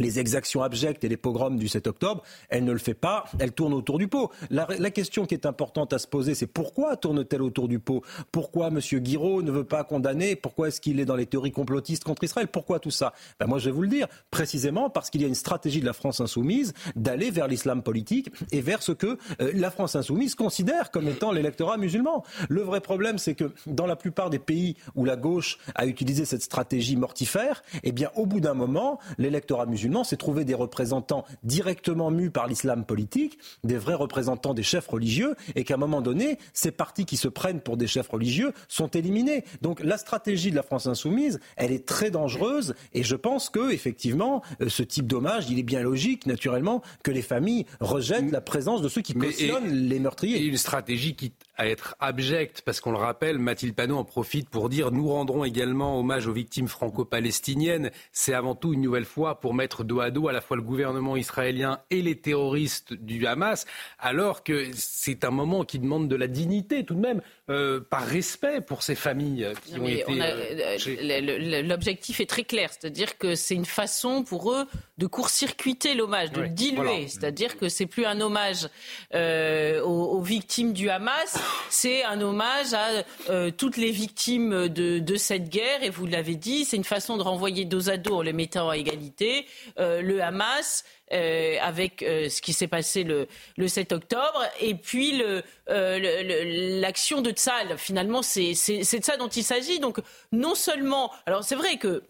les exactions abjectes et les pogroms du 7 octobre, elle ne le fait pas, elle tourne autour du pot. La, question qui est importante à se poser, c'est pourquoi tourne-t-elle autour du pot? Pourquoi M. Guiraud ne veut pas condamner? Pourquoi est-ce qu'il est dans les théories complotistes contre Israël? Pourquoi tout ça? Ben Moi, je vais vous le dire, précisément parce qu'il y a une stratégie de la France insoumise d'aller vers l'islam politique et vers ce que euh, la France insoumise considère comme étant l'électorat musulman. Le vrai problème, c'est que dans la plupart des pays où la gauche a utilisé cette stratégie mortifère, eh bien, au bout d'un moment, l'électorat musulman s'est trouvé des représentants directement mus par l'islam politique, des vrais représentants des chefs religieux, et qu'à un moment donné, ces partis qui se prennent pour des chefs religieux sont éliminés. Donc la stratégie de la France insoumise, elle est très dangereuse, et je pense que effectivement, euh, ce type d'hommage, il est bien logique, naturellement, que les familles rejettent la présence de ceux qui cautionnent les meurtriers. Et une stratégie qui à être abjecte, parce qu'on le rappelle, Mathilde Panot en profite pour dire nous rendrons également hommage aux victimes franco-palestiniennes. C'est avant tout une nouvelle fois pour mettre dos à dos à la fois le gouvernement israélien et les terroristes du Hamas, alors que c'est un moment qui demande de la dignité tout de même, euh, par respect pour ces familles qui Non, ont été. euh, euh, L'objectif est très clair, c'est-à-dire que c'est une façon pour eux de court-circuiter l'hommage, de le diluer. voilà. C'est-à-dire que c'est plus un hommage euh, aux, aux victimes du Hamas, c'est un hommage à toutes les victimes de, de cette guerre. Et vous l'avez dit, c'est une façon de renvoyer dos à dos en les mettant à égalité le Hamas. Euh, avec euh, ce qui s'est passé le, le 7 octobre, et puis le, euh, l'action de Tzal. Finalement, c'est c'est- c'est de ça dont il s'agit. Donc, non seulement, alors c'est vrai que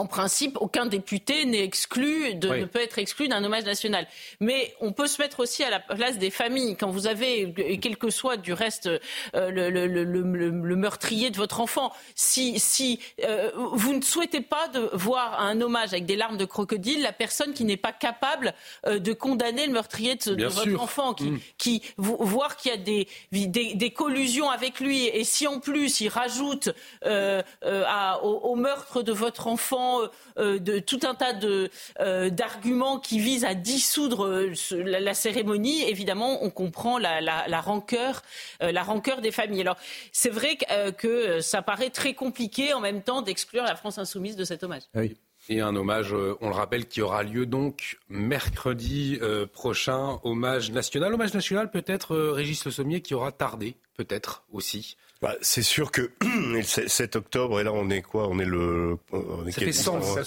en principe, aucun député n'est exclu, de, ne peut être exclu d'un hommage national. Mais on peut se mettre aussi à la place des familles. Quand vous avez, quel que soit du reste euh, le, le, le, le, meurtrier de votre enfant, si, si euh, vous ne souhaitez pas de voir un hommage avec des larmes de crocodile, la personne qui n'est pas capable euh, de condamner le meurtrier de, votre enfant, qui, mm. qui voir qu'il y a des, des, des, collusions avec lui, et si en plus il rajoute à, au, au meurtre de votre enfant euh, euh, de tout un tas de euh, d'arguments qui visent à dissoudre la, cérémonie, évidemment, on comprend la, la, rancœur, la rancœur des familles. Alors, c'est vrai que, que, ça paraît très compliqué en même temps d'exclure la France insoumise de cet hommage. Oui. Et un hommage, on le rappelle, qui aura lieu donc mercredi prochain, hommage national. Hommage national, peut-être, Régis Le Sommier, qui aura tardé, peut-être aussi. Bah, c'est sûr que 7 octobre, et là on est quoi? On est le. On est ça fait 100,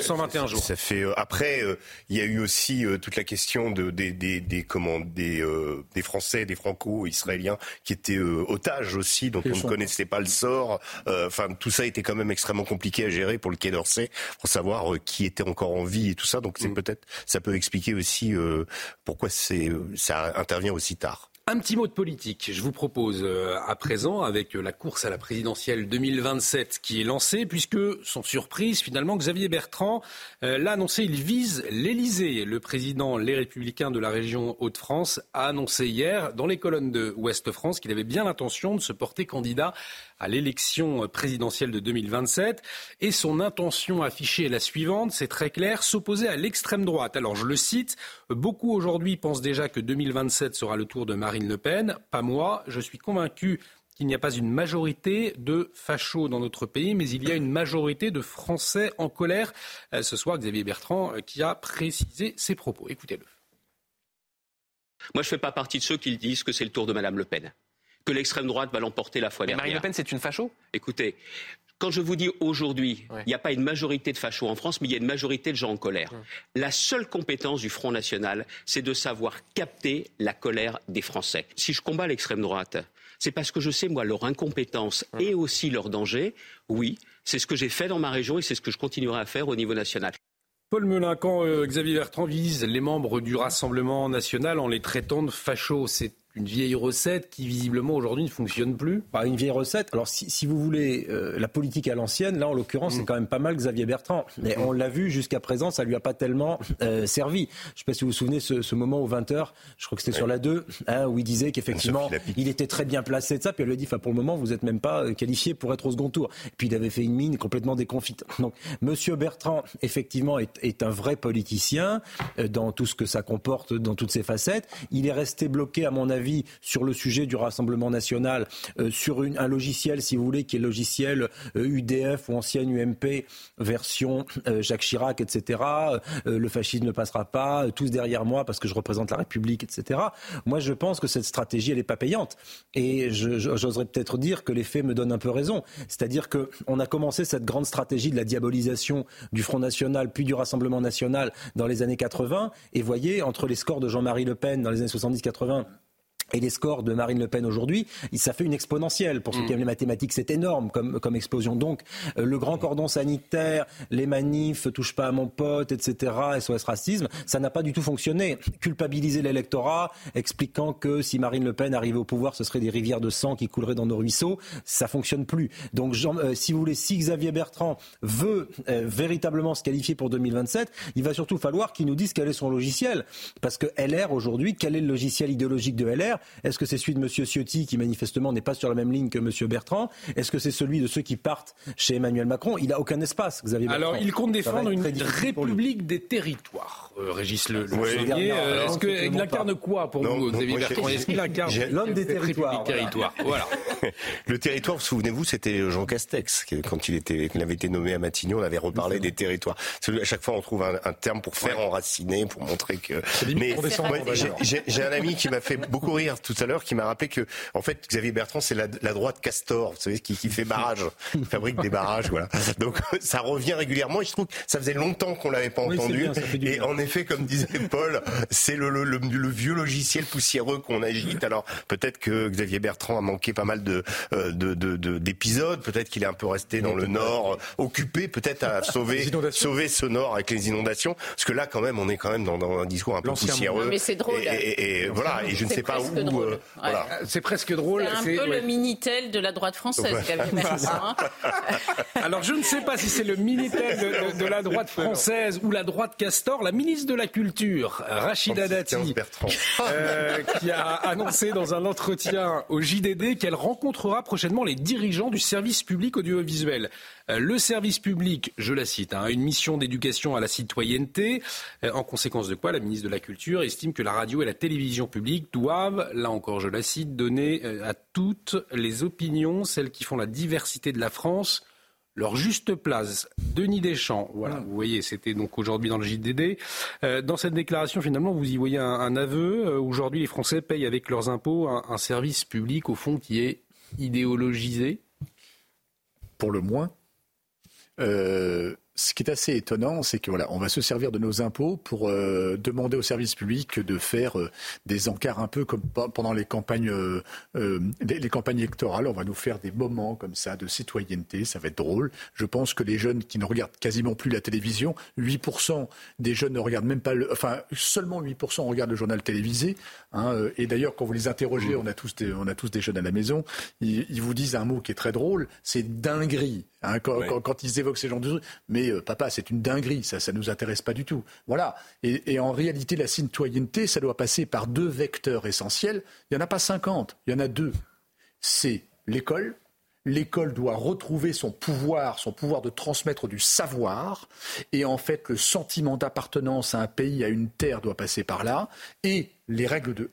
121 jours. Ça fait, euh, après, euh, il y a eu aussi euh, toute la question de, des, des, des, comment, des, des Français, des Franco-Israéliens qui étaient otages aussi, donc on ne connaissait pas le sort. Enfin, tout ça était quand même extrêmement compliqué à gérer pour le Quai d'Orsay, pour savoir qui était encore en vie et tout ça. Donc c'est mm. peut-être, ça peut expliquer aussi pourquoi c'est, ça intervient aussi tard. Un petit mot de politique. Je vous propose euh, à présent, avec euh, la course à la présidentielle 2027 qui est lancée, puisque, sans surprise, finalement, Xavier Bertrand euh, l'a annoncé, il vise l'Elysée. Le président Les Républicains de la région Hauts-de-France a annoncé hier, dans les colonnes de Ouest-France, qu'il avait bien l'intention de se porter candidat à l'élection présidentielle de 2027. Et son intention affichée est la suivante, c'est très clair, s'opposer à l'extrême droite. Alors je le cite, beaucoup aujourd'hui pensent déjà que 2027 sera le tour de Marine Le Pen. Pas moi, je suis convaincu qu'il n'y a pas une majorité de fachos dans notre pays, mais il y a une majorité de Français en colère. Euh, ce soir, Xavier Bertrand euh, qui a précisé ses propos. Écoutez-le. Moi, je ne fais pas partie de ceux qui disent que c'est le tour de Madame Le Pen que l'extrême droite va l'emporter la fois dernière. Marine Le Pen, c'est une facho? Écoutez, quand je vous dis aujourd'hui, il n'y a pas une majorité de fachos en France, mais il y a une majorité de gens en colère. La seule compétence du Front National, c'est de savoir capter la colère des Français. Si je combats l'extrême droite, c'est parce que je sais, moi, leur incompétence et aussi leur danger. Oui, c'est ce que j'ai fait dans ma région et c'est ce que je continuerai à faire au niveau national. Paul Melun, quand euh, Xavier Bertrand vise les membres du Rassemblement national en les traitant de fachos, c'est une vieille recette qui visiblement aujourd'hui ne fonctionne plus Pas une vieille recette. Alors si, vous voulez euh, la politique à l'ancienne, là en l'occurrence c'est mm. quand même pas mal Xavier Bertrand. Mais on l'a vu jusqu'à présent, ça lui a pas tellement euh, servi. Je ne sais pas si vous vous souvenez ce, ce moment aux 20h, je crois que c'était sur la 2, hein, où il disait qu'effectivement il était très bien placé de ça. Puis elle lui a dit, pour le moment vous n'êtes même pas euh, qualifié pour être au second tour. Et puis il avait fait une mine complètement déconfite. Donc Monsieur Bertrand effectivement est, est un vrai politicien dans tout ce que ça comporte, dans toutes ses facettes. Il est resté bloqué à mon avis sur le sujet du Rassemblement national, euh, sur un logiciel, si vous voulez, qui est le logiciel UDF euh, ou ancienne UMP, version euh, Jacques Chirac, etc. le fascisme ne passera pas, tous derrière moi parce que je représente la République, etc. Moi, je pense que cette stratégie, elle n'est pas payante. Et j'oserais peut-être dire que les faits me donnent un peu raison. C'est-à-dire qu'on a commencé cette grande stratégie de la diabolisation du Front National puis du Rassemblement National dans les années 80. Et voyez, entre les scores de Jean-Marie Le Pen dans les années 70-80 et les scores de Marine Le Pen aujourd'hui, ça fait une exponentielle. Pour ceux qui mm. aiment les mathématiques, c'est énorme comme, comme explosion. Donc, euh, le grand cordon sanitaire, les manifs, touche pas à mon pote, etc., SOS racisme, ça n'a pas du tout fonctionné. Culpabiliser l'électorat, expliquant que si Marine Le Pen arrivait au pouvoir, ce serait des rivières de sang qui couleraient dans nos ruisseaux, ça fonctionne plus. Donc, euh, si vous voulez, si Xavier Bertrand veut euh, véritablement se qualifier pour 2027, il va surtout falloir qu'il nous dise quel est son logiciel. Parce que LR, aujourd'hui, quel est le logiciel idéologique de LR est-ce que c'est celui de M. Ciotti qui manifestement n'est pas sur la même ligne que M. Bertrand? Est-ce que c'est celui de ceux qui partent chez Emmanuel Macron? Il n'a aucun espace, Xavier Bertrand. Alors, il compte défendre une république des territoires, euh, Régis Le, le euh, Est-ce qu'il incarne quoi pour vous, Xavier Bertrand? Est-ce qu'il incarne l'homme des territoires territoire. Voilà. le territoire, souvenez-vous, c'était Jean Castex quand il, était, il avait été nommé à Matignon, on avait reparlé des territoires. À chaque fois, on trouve un, terme pour faire enraciner, pour montrer que. Mais j'ai un ami qui m'a fait beaucoup rire rire tout à l'heure qui m'a rappelé que, en fait, Xavier Bertrand, c'est la, droite Castor, vous savez, qui, qui fait barrage, qui fabrique des barrages, voilà. Donc ça revient régulièrement. Et je trouve que ça faisait longtemps qu'on l'avait pas entendu. et en effet, comme disait Paul, c'est le, le, le, vieux logiciel poussiéreux qu'on agite. Alors peut-être que Xavier Bertrand a manqué pas mal de d'épisodes. Peut-être qu'il est un peu resté dans le Nord, occupé peut-être à sauver sauver ce Nord avec les inondations. Parce que là, quand même, on est quand même dans, dans un discours un peu poussiéreux. Mais c'est drôle. Et, voilà. Et je ne sais pas où. Euh, voilà. C'est presque drôle. C'est un peu le minitel de la droite française, Xavier hein. Alors je ne sais pas si c'est le minitel de, de, la droite française ou la droite Castor. La ministre de la Culture, Rachida Dati, euh, qui a annoncé dans un entretien au JDD qu'elle rencontrera prochainement les dirigeants du service public audiovisuel. Euh, le service public, je la cite, a hein, une mission d'éducation à la citoyenneté, euh, en conséquence de quoi la ministre de la Culture estime que la radio et la télévision publique doivent, là encore je la cite, donner euh, à toutes les opinions, celles qui font la diversité de la France, leur juste place. Denis Deschamps, voilà, vous voyez, c'était donc aujourd'hui dans le JDD. dans cette déclaration, finalement, vous y voyez un, aveu. aujourd'hui, les Français payent avec leurs impôts un service public, au fond, qui est idéologisé. Pour le moins. Euh, ce qui est assez étonnant, c'est que voilà, on va se servir de nos impôts pour euh, demander au service public de faire euh, des encarts un peu comme pendant les campagnes, euh, les, campagnes électorales. On va nous faire des moments comme ça de citoyenneté. Ça va être drôle. Je pense que les jeunes qui ne regardent quasiment plus la télévision, 8% des jeunes ne regardent même pas, le, enfin seulement 8% regardent le journal télévisé. Hein, et d'ailleurs, quand vous les interrogez, on a tous des, on a tous des jeunes à la maison, ils, ils vous disent un mot qui est très drôle, c'est dinguerie. Hein, quand, ils évoquent ces gens de mais euh, papa, c'est une dinguerie, ça, ça nous intéresse pas du tout. Voilà. Et, en réalité, la citoyenneté, ça doit passer par deux vecteurs essentiels. Il n'y en a pas 50, il y en a deux. C'est l'école. L'école doit retrouver son pouvoir, son pouvoir de transmettre du savoir. Et en fait, le sentiment d'appartenance à un pays, à une terre, doit passer par là. Et les règles,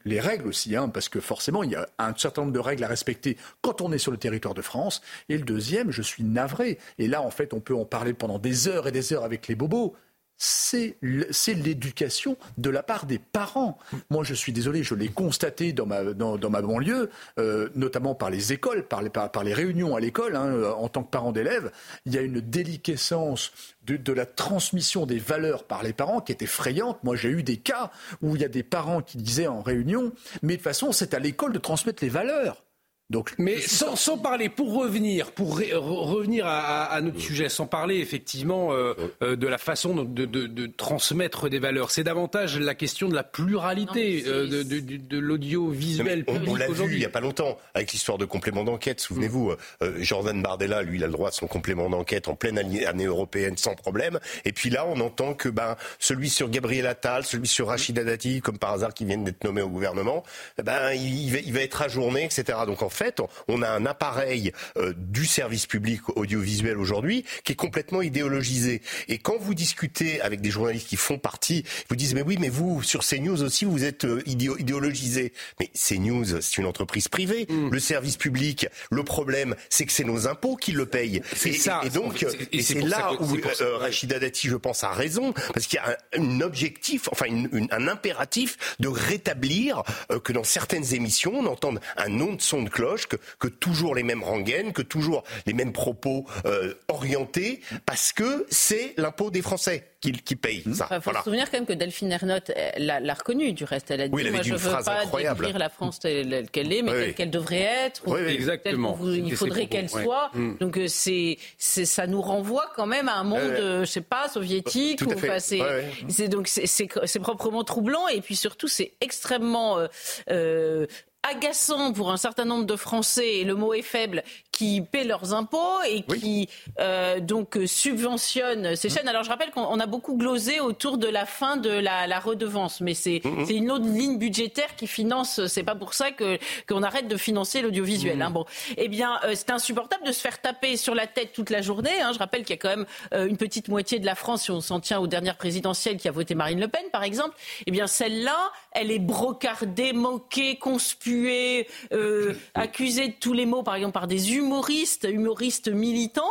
aussi, hein, parce que forcément, il y a un certain nombre de règles à respecter quand on est sur le territoire de France. Et le deuxième, je suis navré. Et là, en fait, on peut en parler pendant des heures et des heures avec les bobos c'est l'éducation de la part des parents. Moi, je suis désolé, je l'ai constaté dans ma, dans, ma banlieue, euh, notamment par les écoles, par les, par, les réunions à l'école, hein, en tant que parent d'élève. Il y a une déliquescence de, de, la transmission des valeurs par les parents qui est effrayante. Moi, j'ai eu des cas où il y a des parents qui disaient en réunion, mais de toute façon, c'est à l'école de transmettre les valeurs. Donc, mais sans, sans, parler, pour revenir, pour revenir à, à, notre sujet, sans parler effectivement euh, euh, de la façon de, de, de, transmettre des valeurs, c'est davantage la question de la pluralité euh, de, de l'audiovisuel public On, l'a vu il n'y a pas longtemps avec l'histoire de complément d'enquête. Souvenez-vous, euh, Jordan Bardella, lui, il a le droit de son complément d'enquête en pleine année, européenne sans problème. Et puis là, on entend que ben celui sur Gabriel Attal, celui sur Rachida Dati, comme par hasard, qui viennent d'être nommés au gouvernement, ben il, va, il va être ajourné, etc. Donc en fait, on a un appareil euh, du service public audiovisuel aujourd'hui qui est complètement idéologisé. Et quand vous discutez avec des journalistes qui font partie, vous disent mais oui, mais vous sur CNews aussi vous êtes euh, idéologisé. Mais CNews, c'est une entreprise privée. Mm. Le service public, le problème, c'est que c'est nos impôts qui le payent. Et, ça, et donc, c'est là où euh, Rachida Dati, je pense, a raison, parce qu'il y a un, objectif, enfin un impératif de rétablir que dans certaines émissions, on entende un nom de son de cloche, que que toujours les mêmes rengaines, que toujours les mêmes propos euh, orientés, parce que c'est l'impôt des Français qui, qui paye ça. Il faut se souvenir quand même que Delphine Ernotte l'a reconnu, du reste. Elle a dit, oui, moi je ne veux pas décrire la France telle qu'elle est, mais telle qu'elle devrait être. Oui, exactement. il faudrait qu'elle soit. Mm. Donc euh, c'est ça nous renvoie quand même à un monde, euh, je sais pas, soviétique. Tout ou, enfin, c'est donc c'est proprement troublant et puis surtout c'est extrêmement euh, agaçant pour un certain nombre de Français, et le mot est faible, qui paient leurs impôts et qui euh, donc subventionnent ces chaînes. Alors je rappelle qu'on a beaucoup glosé autour de la fin de la, redevance, mais c'est une autre ligne budgétaire qui finance. C'est pas pour ça que qu'on arrête de financer l'audiovisuel. Hein. Bon, eh bien euh, c'est insupportable de se faire taper sur la tête toute la journée. Hein. Je rappelle qu'il y a quand même euh, une petite moitié de la France, si on s'en tient aux dernières présidentielles, qui a voté Marine Le Pen, par exemple. Eh bien celle-là, elle est brocardée, moquée, conspuée, accusée de tous les maux, par exemple par des humoristes, humoristes militants,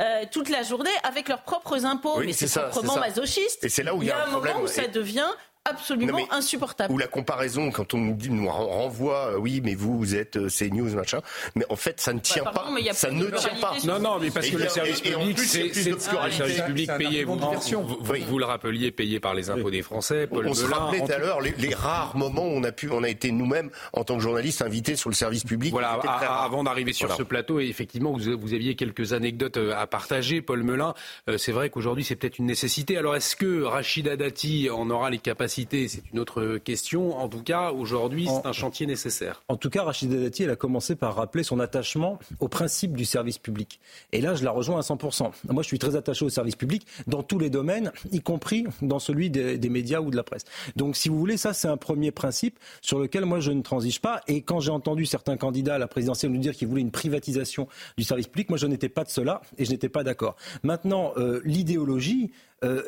euh, toute la journée avec leurs propres impôts. mais c'est proprement masochiste. Et c'est là où il y a, un, moment où ça devient absolument insupportable. Ou la comparaison, quand on nous, dit, nous renvoie, euh, oui, mais vous, vous êtes euh, CNews, machin. Mais en fait, ça ne tient pas. Ça ne tient pas. Non, non, mais parce que le service public, c'est le service public payé. Vous, vous, le rappeliez, payé par les impôts des Français. Paul on se rappelait tout à l'heure les, rares moments où on a pu, on a été nous-mêmes, en tant que journalistes, invités sur le service public. Voilà, avant d'arriver sur ce plateau, et effectivement, vous, vous, aviez quelques anecdotes euh, à partager, Paul Melun. C'est vrai qu'aujourd'hui, c'est peut-être une nécessité. Alors, est-ce que Rachida Dati en aura les capacités C'est une autre question. En tout cas, aujourd'hui, c'est un chantier nécessaire. En tout cas, Rachida Dati, elle a commencé par rappeler son attachement au principe du service public. Et là, je la rejoins à 100%. Moi, je suis très attaché au service public dans tous les domaines, y compris dans celui des, des médias ou de la presse. Donc, si vous voulez, ça, c'est un premier principe sur lequel moi, je ne transige pas. Et quand j'ai entendu certains candidats à la présidentielle nous dire qu'ils voulaient une privatisation du service public, moi, je n'étais pas de cela et je n'étais pas d'accord. Maintenant, euh, l'idéologie,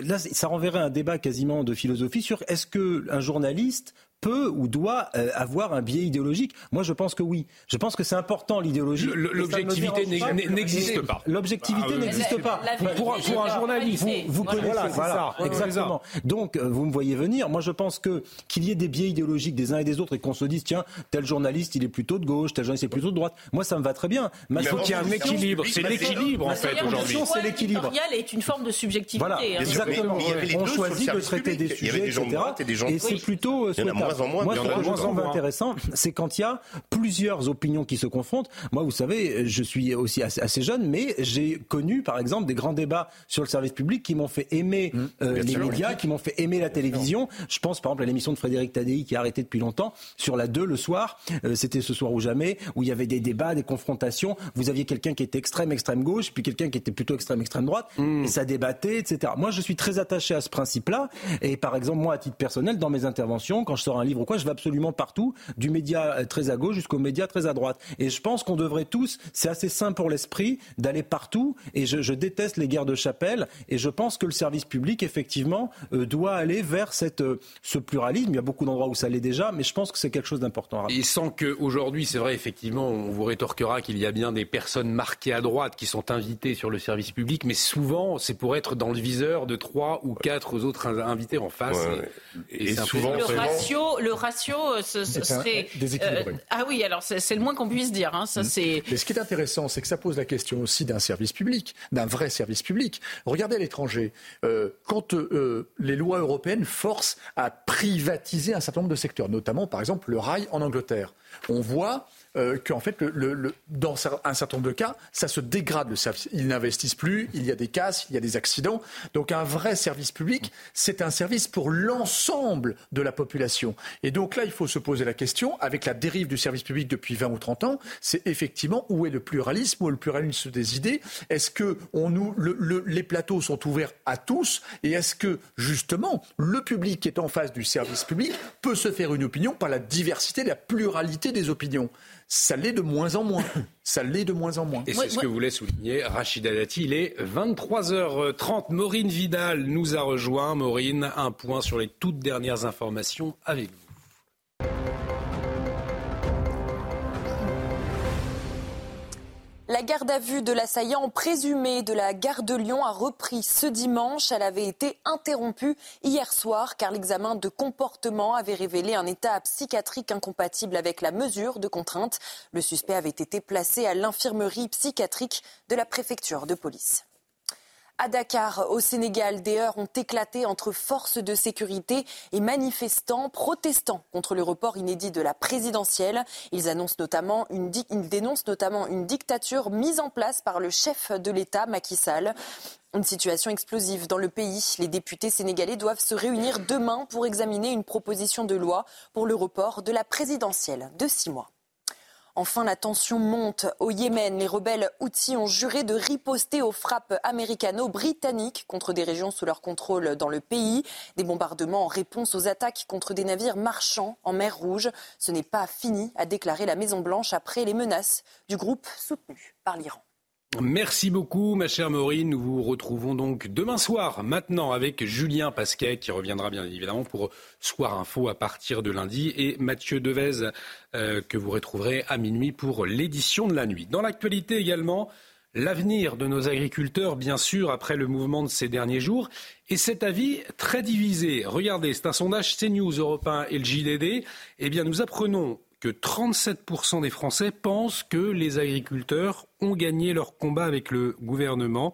là, ça renverrait un débat quasiment de philosophie sur est-ce qu'un journaliste peut ou doit euh, avoir un biais idéologique Moi, je pense que oui. Je pense que c'est important l'idéologie. L'objectivité n'existe pas. L'objectivité ah, n'existe pas. Pour, un journaliste, vous, vous connaissez voilà, exactement. Donc, euh, vous me voyez venir. Moi, je pense que qu'il y ait des biais idéologiques des uns et des autres et qu'on se dise tiens, tel journaliste, il est plutôt de gauche, tel journaliste est plutôt de droite. Moi, ça me va très bien. il faut qu'il y ait un équilibre. C'est l'équilibre en fait aujourd'hui. C'est l'équilibre. est une forme de subjectivité. Voilà, exactement. On choisit de traiter des sujets, etc. Et c'est plutôt souhaitable. Moi, ce que je trouve intéressant, c'est quand il y a plusieurs opinions qui se confrontent. Moi, vous savez, je suis aussi assez, jeune, mais j'ai connu, par exemple, des grands débats sur le service public qui m'ont fait aimer mmh. euh, les médias, qui m'ont fait aimer la télévision. Je pense, par exemple, à l'émission de Frédéric Tadei qui a arrêté depuis longtemps sur la 2 le soir. Euh, c'était ce soir ou jamais, où il y avait des débats, des confrontations. Vous aviez quelqu'un qui était extrême, extrême gauche, puis quelqu'un qui était plutôt extrême, extrême droite, mmh. et ça débattait, etc. Moi, je suis très attaché à ce principe-là. Et par exemple, moi, à titre personnel, dans mes interventions, quand je sors un livre ou quoi, je vais absolument partout, du média euh, très à gauche jusqu'au média très à droite. Et je pense qu'on devrait tous, c'est assez simple pour l'esprit, d'aller partout. Et je, déteste les guerres de chapelle. Et je pense que le service public, effectivement, euh, doit aller vers cette, euh, ce pluralisme. Il y a beaucoup d'endroits où ça l'est déjà, mais je pense que c'est quelque chose d'important. Et sans qu'aujourd'hui, c'est vrai, effectivement, on vous rétorquera qu'il y a bien des personnes marquées à droite qui sont invitées sur le service public, mais souvent, c'est pour être dans le viseur de trois ou quatre autres invités en face. Et, souvent, le ratio, le ratio, euh, ce, serait déséquilibré. Euh, ah oui, alors c'est le moins qu'on puisse dire. Hein, ça, mm. c'est. Mais ce qui est intéressant, c'est que ça pose la question aussi d'un service public, d'un vrai service public. Regardez à l'étranger, euh, quand les lois européennes forcent à privatiser un certain nombre de secteurs, notamment par exemple le rail en Angleterre, on voit euh, qu'en fait, dans un certain nombre de cas, ça se dégrade le service. Ils n'investissent plus, il y a des casses, il y a des accidents. Donc un vrai service public, c'est un service pour l'ensemble de la population. Et donc là, il faut se poser la question, avec la dérive du service public depuis 20 ou 30 ans, c'est effectivement où est le pluralisme, où est le pluralisme des idées? Est-ce que les plateaux sont ouverts à tous? Et est-ce que, justement, le public qui est en face du service public peut se faire une opinion par la diversité, la pluralité des opinions? Ça l'est de moins en moins. Ça l'est de moins en moins. Et c'est ce que voulait souligner Rachida Dati. Il est 23h30. Maureen Vidal nous a rejoint. Maureen, un point sur les toutes dernières informations avec vous. La garde à vue de l'assaillant présumé de la gare de Lyon a repris ce dimanche. Elle avait été interrompue hier soir car l'examen de comportement avait révélé un état psychiatrique incompatible avec la mesure de contrainte. Le suspect avait été placé à l'infirmerie psychiatrique de la préfecture de police. À Dakar, au Sénégal, des heurts ont éclaté entre forces de sécurité et manifestants protestant contre le report inédit de la présidentielle. Ils, dénoncent notamment une dictature mise en place par le chef de l'État, Macky Sall. Une situation explosive dans le pays. Les députés sénégalais doivent se réunir demain pour examiner une proposition de loi pour le report de la présidentielle de six mois. Enfin, la tension monte au Yémen. Les rebelles Houthis ont juré de riposter aux frappes américano-britanniques contre des régions sous leur contrôle dans le pays. Des bombardements en réponse aux attaques contre des navires marchands en mer Rouge. Ce n'est pas fini, a déclaré la Maison-Blanche après les menaces du groupe soutenu par l'Iran. Merci beaucoup, ma chère Maureen. Nous vous retrouvons donc demain soir, maintenant, avec Julien Pasquet, qui reviendra bien évidemment pour Soir Info à partir de lundi, et Mathieu Devez, euh, que vous retrouverez à minuit pour l'édition de la nuit. Dans l'actualité également, l'avenir de nos agriculteurs, bien sûr, après le mouvement de ces derniers jours. Et cet avis très divisé. Regardez, c'est un sondage CNews Européen et le JDD. Eh bien, nous apprenons que 37% des Français pensent que les agriculteurs ont gagné leur combat avec le gouvernement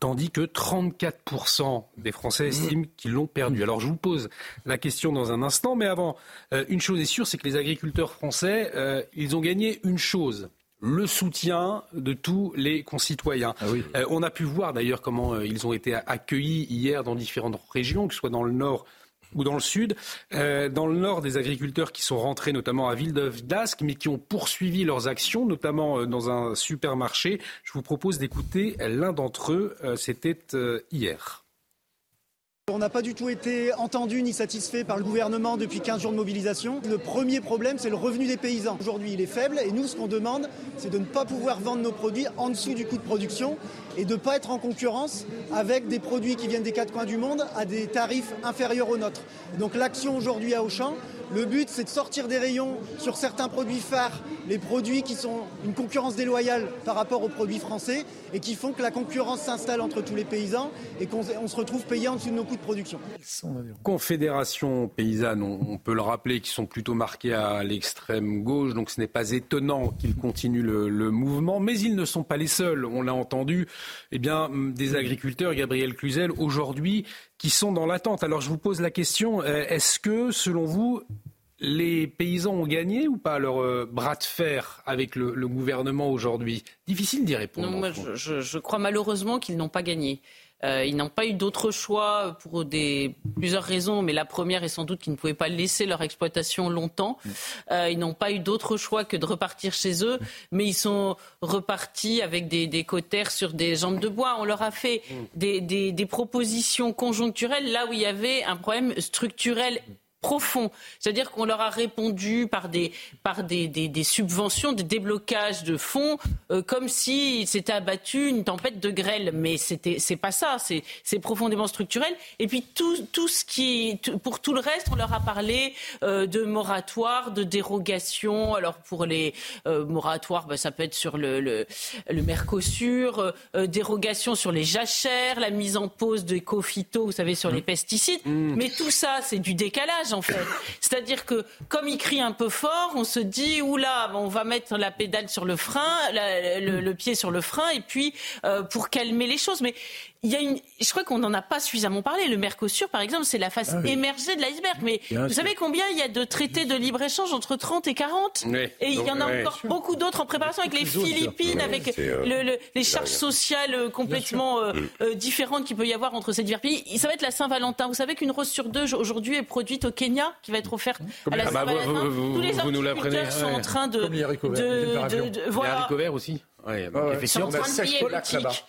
tandis que 34% des Français estiment qu'ils l'ont perdu. Alors je vous pose la question dans un instant, mais avant, euh, une chose est sûre, c'est que les agriculteurs français, euh, ils ont gagné une chose, le soutien de tous les concitoyens. Ah euh, on a pu voir d'ailleurs comment ils ont été accueillis hier dans différentes régions, que ce soit dans le nord ou dans le sud. Euh, dans le nord, des agriculteurs qui sont rentrés notamment à Villeneuve d'Ascq, mais qui ont poursuivi leurs actions, notamment euh, dans un supermarché. Je vous propose d'écouter l'un d'entre eux. Euh, c'était hier. On n'a pas du tout été entendu ni satisfait par le gouvernement depuis 15 jours de mobilisation. Le premier problème, c'est le revenu des paysans. Aujourd'hui, il est faible et nous, ce qu'on demande, c'est de ne pas pouvoir vendre nos produits en dessous du coût de production et de ne pas être en concurrence avec des produits qui viennent des quatre coins du monde à des tarifs inférieurs aux nôtres. Donc l'action aujourd'hui à Auchan, le but, c'est de sortir des rayons sur certains produits phares, les produits qui sont une concurrence déloyale par rapport aux produits français et qui font que la concurrence s'installe entre tous les paysans et qu'on se retrouve payé en dessous de nos coûts de production. Confédération paysanne, on peut le rappeler, qui sont plutôt marqués à l'extrême gauche, donc ce n'est pas étonnant qu'ils continuent le, le, mouvement, mais ils ne sont pas les seuls. On l'a entendu, eh bien, des agriculteurs, Gabriel Cluzel, aujourd'hui, qui sont dans l'attente. Alors je vous pose la question, euh, est-ce que, selon vous, les paysans ont gagné ou pas leur euh, bras de fer avec le, gouvernement aujourd'hui? Difficile d'y répondre. Non, moi, je, je, crois malheureusement qu'ils n'ont pas gagné. Euh, ils n'ont pas eu d'autre choix pour des, plusieurs raisons, mais la première est sans doute qu'ils ne pouvaient pas laisser leur exploitation longtemps. Mm. Euh, ils n'ont pas eu d'autre choix que de repartir chez eux, mais ils sont repartis avec des, des cotères sur des jambes de bois. On leur a fait mm. des, des, des propositions conjoncturelles là où il y avait un problème structurel profond. C'est-à-dire qu'on leur a répondu par des, par des, des, des subventions, des déblocages de fonds, euh, comme s'il s'était abattu une tempête de grêle. Mais c'était, c'est pas ça, c'est, c'est profondément structurel. Et puis tout, tout ce qui, pour tout le reste, on leur a parlé euh, de moratoire, de dérogation. Alors pour les euh, moratoires, ben, ça peut être sur le, le, le Mercosur, dérogation sur les jachères, la mise en pause de éco-phyto, vous savez, sur les mmh. pesticides. Mmh. Mais tout ça, c'est du décalage C'est-à-dire que comme il crie un peu fort, on se dit oula, on va mettre la pédale sur le frein, le, pied sur le frein, et puis euh, pour calmer les choses. Il y a une, je crois qu'on n'en a pas suffisamment parlé. Le Mercosur, par exemple, c'est la face ah émergée de l'iceberg. Mais vous savez combien il y a de traités de libre-échange entre 30 et 40 Et il y en a encore beaucoup d'autres en préparation avec les Philippines, avec euh, les charges sociales euh, complètement euh, différentes qu'il peut y avoir entre ces divers pays. Ça va être la Saint-Valentin. Vous savez qu'une rose sur deux aujourd'hui est produite au Kenya, qui va être offerte à la Saint-Valentin. Tous les agriculteurs sont en train de, de, de, de, voilà. Les aussi. Ouais, donc ouais, effectivement, on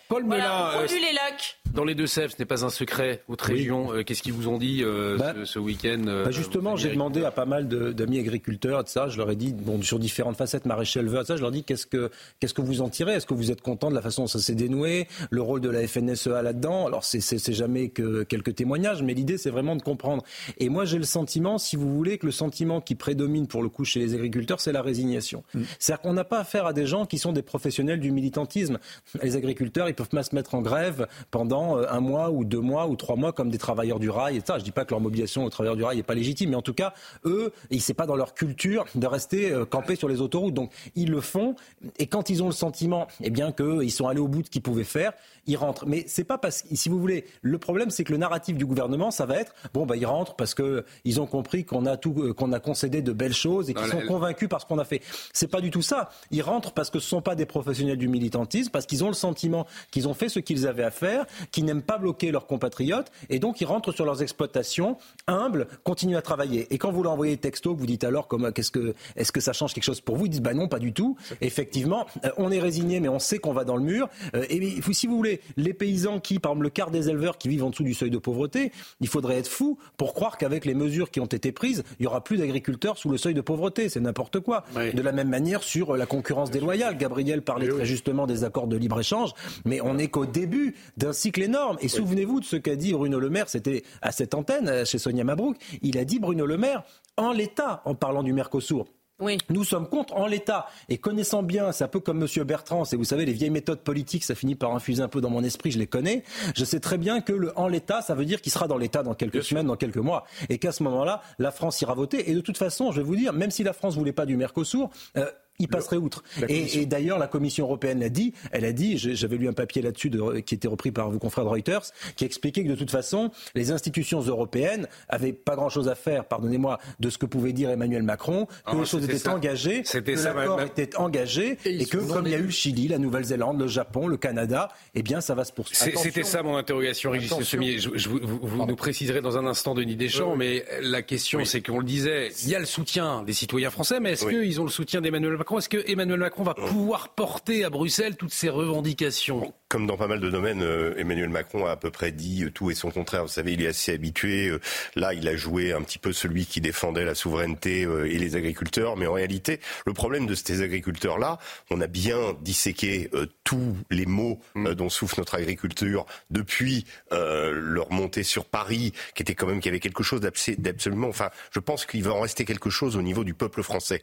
Paul Melun, euh, les lacs. dans les Deux-Sèvres, ce n'est pas un secret. Votre région, euh, qu'est-ce qu'ils vous ont dit euh, bah, ce, ce week-end bah Justement, j'ai demandé à pas mal d'amis agriculteurs, et ça, je leur ai dit, bon, sur différentes facettes, maraîchers, éleveurs, ça, je leur ai dit, qu'est-ce que, qu'est-ce que vous en tirez? Est-ce que vous êtes content de la façon dont ça s'est dénoué Le rôle de la FNSEA là-dedans? Alors, c'est jamais que quelques témoignages, mais l'idée, c'est vraiment de comprendre. Et moi, j'ai le sentiment, si vous voulez, que le sentiment qui prédomine pour le coup chez les agriculteurs, c'est la résignation. Mm. C'est-à-dire qu'on n'a pas affaire à des gens qui sont des professionnels du militantisme. Les agriculteurs, ils peuvent pas se mettre en grève pendant euh, un mois ou deux mois ou trois mois comme des travailleurs du rail et ça. Je dis pas que leur mobilisation aux travailleurs du rail n'est pas légitime, mais en tout cas, eux, c'est pas dans leur culture de rester euh, campés sur les autoroutes. Donc, ils le font et quand ils ont le sentiment, eh bien, qu'ils sont allés au bout de ce qu'ils pouvaient faire, ils rentrent. Mais c'est pas parce que, si vous voulez, le problème, c'est que le narratif du gouvernement, ça va être, bon, bah, ils rentrent parce que ils ont compris qu'on a tout, euh, qu'on a concédé de belles choses et qu'ils sont convaincus par ce qu'on a fait. C'est pas du tout ça. Ils rentrent parce que ce sont pas des professionnels du militantisme, parce qu'ils ont le sentiment qu'ils ont fait ce qu'ils avaient à faire, qu'ils n'aiment pas bloquer leurs compatriotes, et donc ils rentrent sur leurs exploitations, humbles, continuent à travailler. Et quand vous leur envoyez texto, que vous dites alors, comme, qu'est-ce que, est-ce que ça change quelque chose pour vous Ils disent, bah non, pas du tout. Effectivement, euh, on est résigné, mais on sait qu'on va dans le mur. Euh, et si vous voulez, les paysans qui, par exemple, le quart des éleveurs qui vivent en dessous du seuil de pauvreté, il faudrait être fou pour croire qu'avec les mesures qui ont été prises, il y aura plus d'agriculteurs sous le seuil de pauvreté. C'est n'importe quoi. De la même manière sur la concurrence déloyale. Gabriel parlait très justement des accords de libre-échange, mais on n'est qu'au début d'un cycle énorme. Et souvenez-vous de ce qu'a dit Bruno Le Maire, c'était à cette antenne, chez Sonia Mabrouk. Il a dit, Bruno Le Maire, en l'état, en parlant du Mercosur, Oui. Nous sommes contre en l'état. Et connaissant bien, c'est un peu comme M. Bertrand, c'est vous savez, les vieilles méthodes politiques, ça finit par infuser un peu dans mon esprit, je les connais. Je sais très bien que le en l'état, ça veut dire qu'il sera dans l'état dans quelques semaines, dans quelques mois. Et qu'à ce moment-là, la France ira voter. Et de toute façon, je vais vous dire, même si la France voulait pas du Mercosur, euh, il passerait outre. Et, d'ailleurs, la Commission européenne l'a dit. Elle a dit, j'avais lu un papier là-dessus qui était repris par vos confrères de Reuters, qui expliquait que de toute façon, les institutions européennes avaient pas grand-chose à faire, pardonnez-moi, de ce que pouvait dire Emmanuel Macron, que ah, les choses étaient engagées, que l'accord était engagé, et, que comme il y a eu le Chili, la Nouvelle-Zélande, le Japon, le Canada, eh bien, ça va se poursuivre. C'était ça mon interrogation, Régis Semier. Je, vous, vous nous préciserez dans un instant, Denis Deschamps, mais la question, c'est qu'on le disait, il y a le soutien des citoyens français, mais est-ce qu'ils ont le soutien d'Emmanuel Macron est-ce que Emmanuel Macron va pouvoir porter à Bruxelles toutes ces revendications? Comme dans pas mal de domaines, euh, Emmanuel Macron a à peu près dit euh, tout et son contraire. Vous savez, il est assez habitué. Euh, là, il a joué un petit peu celui qui défendait la souveraineté et les agriculteurs. Mais en réalité, le problème de ces agriculteurs-là, on a bien disséqué tous les maux mm. dont souffre notre agriculture depuis leur montée sur Paris, qui était quand même qui avait quelque chose d'absolument. Enfin, je pense qu'il va en rester quelque chose au niveau du peuple français.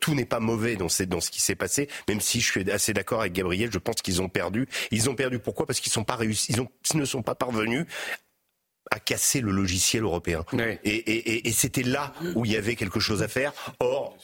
tout n'est pas mauvais dans, dans ce qui s'est passé, même si je suis assez d'accord avec Gabriel, je pense qu'ils ont perdu. Ils ont perdu pourquoi? Parce qu'ils sont pas réussi, ils, ont, ils ne sont pas parvenus à casser le logiciel européen. Et, et, et c'était là où il y avait quelque chose à faire. Or,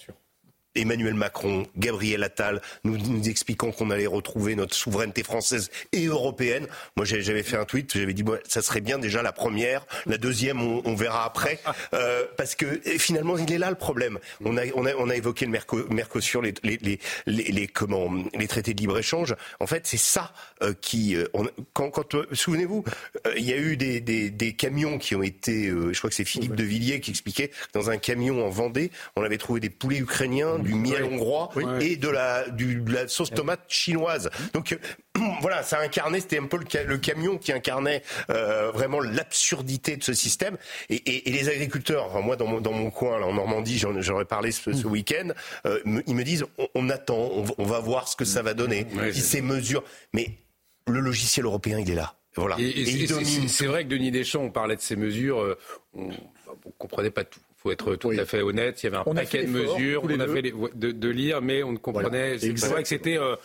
Emmanuel Macron, Gabriel Attal, nous, nous expliquant qu'on allait retrouver notre souveraineté française et européenne. Moi, j'avais fait un tweet, j'avais dit, bon, ça serait bien déjà la première, la deuxième, on, verra après, euh, parce que finalement, il est là le problème. On a, on a, on a évoqué le Mercosur, les, les, les, les, comment, les traités de libre échange. En fait, c'est ça euh, qui, euh, on, quand, quand souvenez-vous, il y a eu des, des, des, camions qui ont été, je crois que c'est Philippe de Villiers qui expliquait, dans un camion en Vendée, on avait trouvé des poulets ukrainiens du miel hongrois et de la, du, de la sauce tomate chinoise. Donc euh, voilà, ça incarnait, c'était un peu le, camion qui incarnait euh, vraiment l'absurdité de ce système. Et, et, et les agriculteurs, enfin, moi dans mon, dans mon coin, là, en Normandie, j'en ai parlé ce, ce mm. week-end, euh, ils me disent on, attend, on, va voir ce que ça va donner, si ces mesures. Mais le logiciel européen, il est là. Voilà. Et, c'est vrai que Denis Deschamps, on parlait de ces mesures, on ne comprenait pas tout faut être tout à fait honnête. Il y avait un paquet de mesures, on a fait de, lire, mais on ne comprenait. C'est vrai que c'était. Euh,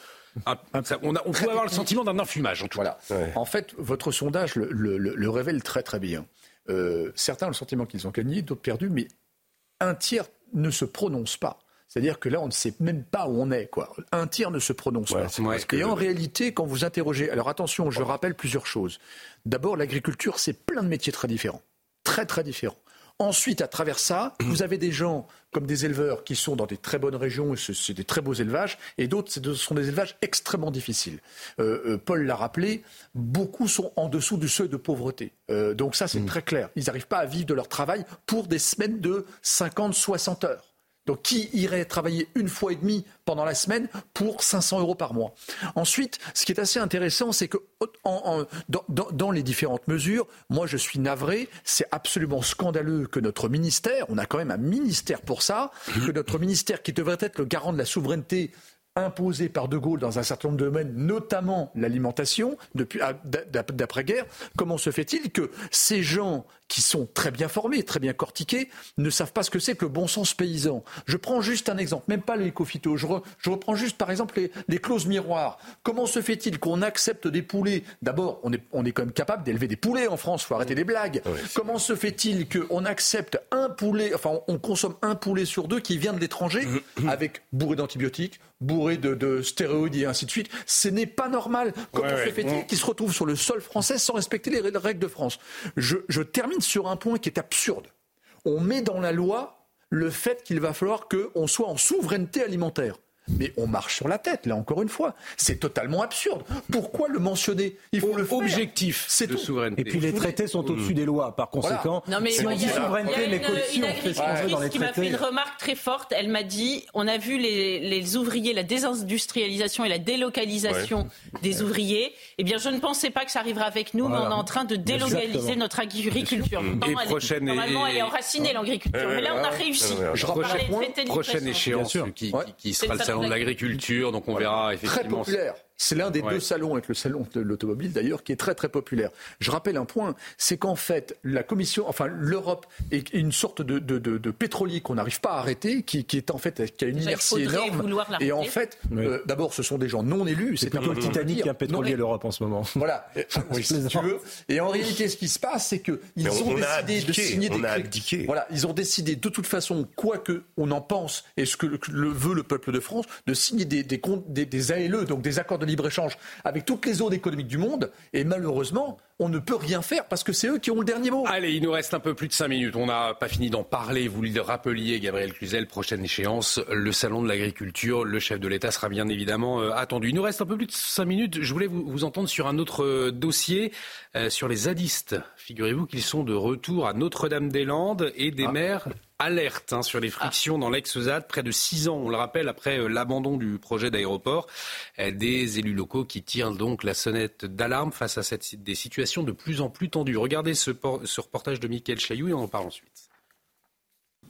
on, pouvait avoir le sentiment d'un enfumage, en tout cas. En fait, votre sondage le, révèle très très bien. Euh, certains ont le sentiment qu'ils ont gagné, d'autres perdu, mais un tiers ne se prononce pas. C'est-à-dire que là, on ne sait même pas où on est. Quoi. Un tiers ne se prononce pas. Et en réalité, quand vous interrogez... Alors attention, je rappelle plusieurs choses. D'abord, l'agriculture, c'est plein de métiers très différents. Très, très différents. Ensuite, à travers ça, vous avez des gens comme des éleveurs qui sont dans des très bonnes régions, c'est des très beaux élevages, et d'autres, ce sont des élevages extrêmement difficiles. Euh, euh, Paul l'a rappelé, beaucoup sont en dessous du seuil de pauvreté. Euh, donc ça, c'est mm. très clair. Ils n'arrivent pas à vivre de leur travail pour des semaines de 50, 60 heures. Donc qui irait travailler une fois et demie pendant la semaine pour 500 euros par mois? Ensuite, ce qui est assez intéressant, c'est que dans, les différentes mesures, moi je suis navré, c'est absolument scandaleux que notre ministère, on a quand même un ministère pour ça, que notre ministère qui devrait être le garant de la souveraineté imposé par De Gaulle dans un certain nombre de domaines, notamment l'alimentation, depuis d'après-guerre, comment se fait-il que ces gens qui sont très bien formés, très bien cortiqués, ne savent pas ce que c'est que le bon sens paysan. Je prends juste un exemple, même pas les phyto je, je, reprends juste par exemple les, clauses miroirs. Comment se fait-il qu'on accepte des poulets? D'abord, on est, on est quand même capable d'élever des poulets en France, faut arrêter les blagues. Comment se fait-il qu'on accepte un poulet, enfin on consomme un poulet sur deux qui vient de l'étranger, avec bourré d'antibiotiques, bourré de, stéroïdes et ainsi de suite? Ce n'est pas normal. Comment se fait-il qu'il se retrouve sur le sol français sans respecter les règles de France? Je, je termine sur un point qui est absurde. On met dans la loi le fait qu'il va falloir qu'on soit en souveraineté alimentaire. Mais on marche sur la tête, là encore une fois. C'est totalement absurde. Pourquoi le mentionner? Il faut le objectif c'est de souveraineté. Et puis les traités sont au-dessus des lois. Par conséquent, non, mais si on dit souveraineté, mais qu'au-dessus on fait ce qu'on veut dans les traités. qui m'a fait une remarque très forte. Elle m'a dit on a vu les, les, ouvriers, la désindustrialisation et la délocalisation des ouvriers. Eh bien, je ne pensais pas que ça arriverait avec nous, mais on est en train de délocaliser notre agriculture. Normalement, elle est enracinée, l'agriculture. Mais là, on a réussi. Je prochaine échéance qui, qui sera le de l'agriculture, donc on verra effectivement. Très populaire. C'est l'un des deux salons, avec le salon de l'automobile d'ailleurs, qui est très très populaire. Je rappelle un point, c'est qu'en fait, la Commission, enfin l'Europe est une sorte de, de, pétrolier qu'on n'arrive pas à arrêter, qui, est en fait qui a une inertie énorme. Et en fait, euh, d'abord, ce sont des gens non élus. C'est plutôt le Titanic qu'un pétrolier l'Europe en ce moment. Voilà. si tu veux. Et en réalité, ce qui se passe, c'est qu'ils ont décidé de signer des. Voilà, ils ont décidé de toute façon, quoi que on en pense et ce que le, veut le peuple de France, de signer des, des, des, des ALE, donc des accords de libre-échange avec toutes les zones économiques du monde. Et malheureusement, on ne peut rien faire parce que c'est eux qui ont le dernier mot. Allez, il nous reste un peu plus de 5 minutes. On n'a pas fini d'en parler. Vous le rappeliez, Gabriel Cluzel, prochaine échéance, le salon de l'agriculture. Le chef de l'État sera bien évidemment euh, attendu. Il nous reste un peu plus de 5 minutes. Je voulais vous, entendre sur un autre euh, dossier, euh, sur les zadistes. Figurez-vous qu'ils sont de retour à Notre-Dame-des-Landes et des ah. maires alerte hein, sur les frictions dans l'ex-ZAD, près de six ans, on le rappelle, après euh, l'abandon du projet d'aéroport. Euh, des élus locaux qui tirent donc la sonnette d'alarme face à cette, des situations de plus en plus tendues. Regardez ce, ce reportage de Michael Chailloux et on en parle ensuite.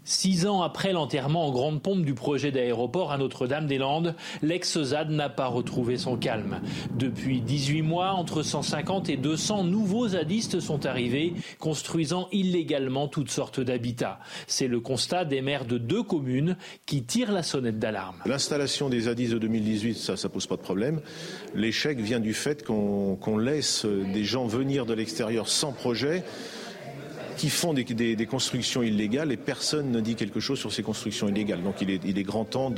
Six ans après l'enterrement en grande pompe du projet d'aéroport à Notre-Dame-des-Landes, l'ex-ZAD n'a pas retrouvé son calme. Depuis 18 mois, entre 150 et 200 nouveaux zadistes sont arrivés, construisant illégalement toutes sortes d'habitats. C'est le constat des maires de deux communes qui tirent la sonnette d'alarme. L'installation des zadistes de 2018, ça, ça pose pas de problème. L'échec vient du fait qu'on laisse des gens venir de l'extérieur sans projet qui font des, des, constructions illégales et personne ne dit quelque chose sur ces constructions illégales. Donc il est, il est grand temps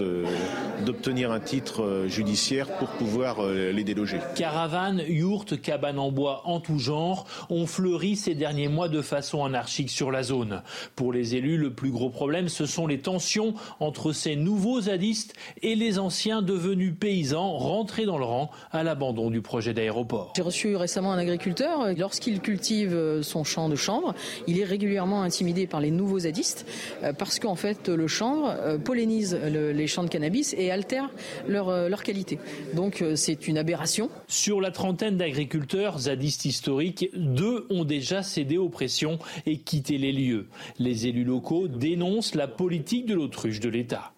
d'obtenir un titre euh, judiciaire pour pouvoir euh, les déloger. Caravanes, yourtes, cabanes en bois en tout genre ont fleuri ces derniers mois de façon anarchique sur la zone. Pour les élus, le plus gros problème, ce sont les tensions entre ces nouveaux zadistes et les anciens devenus paysans rentrés dans le rang à l'abandon du projet d'aéroport. J'ai reçu récemment un agriculteur. Lorsqu'il cultive euh, son champ de chanvre, il est régulièrement intimidé par les nouveaux zadistes euh, parce qu'en fait le chanvre euh, pollinise les champs de cannabis et altère leur, euh, leur qualité. Donc c'est une aberration. Sur la trentaine d'agriculteurs zadistes historiques, deux ont déjà cédé aux pressions et quitté les lieux. Les élus locaux dénoncent la politique de l'autruche de l'État.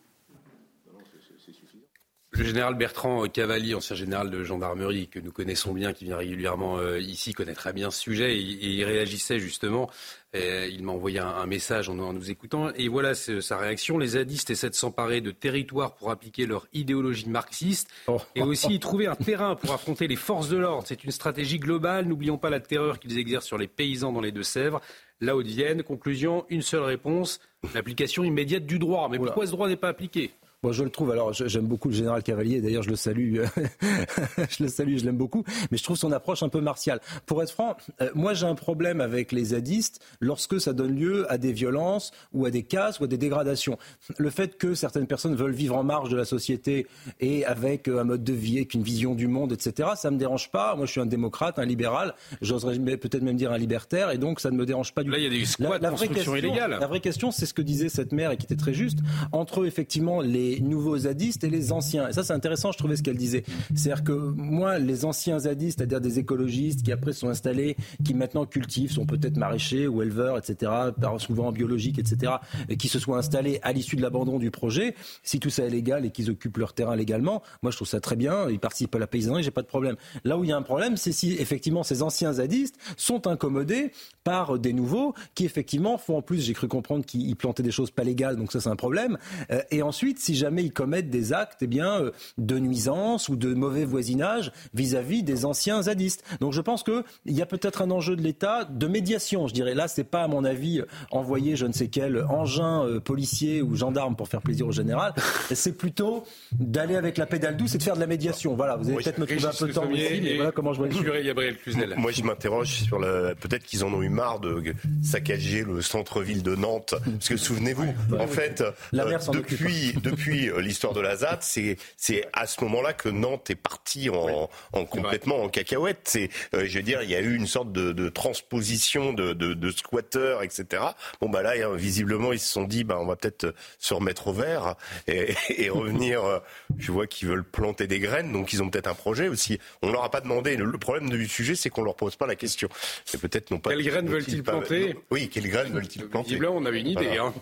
Le général Bertrand Cavalli, ancien général de gendarmerie que nous connaissons bien, qui vient régulièrement euh, ici, connaît très bien ce sujet et, il réagissait justement. il m'a envoyé un, message en, nous écoutant et voilà sa réaction. Les zadistes essaient de s'emparer de territoires pour appliquer leur idéologie marxiste oh. et aussi y trouver un terrain pour affronter les forces de l'ordre. C'est une stratégie globale. N'oublions pas la terreur qu'ils exercent sur les paysans dans les Deux-Sèvres. La Haute-Vienne, conclusion, une seule réponse, l'application immédiate du droit. Mais pourquoi ce droit n'est pas appliqué? Bon, je le trouve. Alors, j'aime beaucoup le général Cavalier. D'ailleurs, je le salue. je le salue. Je l'aime beaucoup. Mais je trouve son approche un peu martiale. Pour être franc, euh, moi, j'ai un problème avec les zadistes lorsque ça donne lieu à des violences ou à des casses ou à des dégradations. Le fait que certaines personnes veulent vivre en marge de la société et avec euh, un mode de vie, avec une vision du monde, etc., ça me dérange pas. Moi, je suis un démocrate, un libéral. J'oserais peut-être même dire un libertaire. Et donc, ça ne me dérange pas du tout. Là, il y a des squats, la, vraie question, La vraie question, c'est ce que disait cette mère et qui était très juste. Entre effectivement les nouveaux zadistes et les anciens. Et ça, c'est intéressant, je trouvais ce qu'elle disait. C'est-à-dire que moi, les anciens zadistes, c'est-à-dire des écologistes qui après sont installés, qui maintenant cultivent, sont peut-être maraîchers ou éleveurs, etc., souvent biologiques, etc., et qui se soient installés à l'issue de l'abandon du projet, si tout ça est légal et qu'ils occupent leur terrain légalement, moi je trouve ça très bien, ils participent à la paysannerie, j'ai pas de problème. Là où il y a un problème, c'est si effectivement ces anciens zadistes sont incommodés par des nouveaux qui effectivement font en plus, j'ai cru comprendre qu'ils plantaient des choses pas légales, donc ça c'est un problème. Euh, et ensuite, si jamais ils commettent des actes eh bien, euh, de nuisance ou de mauvais voisinage vis-à-vis des anciens zadistes. Donc je pense qu'il y a peut-être un enjeu de l'État de médiation, je dirais. Là, c'est pas, à mon avis, envoyer je ne sais quel engin euh, policier ou gendarme pour faire plaisir au général. C'est plutôt d'aller avec la pédale douce et de faire de la médiation. Voilà, vous allez peut-être me trouver un peu de temps ici, mais voilà comment je vois les Moi, je m'interroge sur le. Peut-être qu'ils en ont eu marre de saccager le centre-ville de Nantes. Parce que souvenez-vous, en fait, la euh, depuis, depuis euh, l'histoire de la ZAD, c'est c'est à ce moment-là que Nantes est partie en, en complètement en cacahuète. C'est, euh, je veux dire, il y a eu une sorte de, de transposition de, de, de squatteurs, etc. Bon bah là, hein, visiblement, ils se sont dit, bah on va peut-être se remettre au vert et, et revenir. Euh, je vois qu'ils veulent planter des graines, donc ils ont peut-être un projet aussi. On leur a pas demandé. Le, problème du sujet, c'est qu'on leur pose pas la question. Et peut-être non pas. Quelles graines veulent-ils planter Oui, quelles graines veulent-ils planter? Visiblement, on avait une idée. Hein.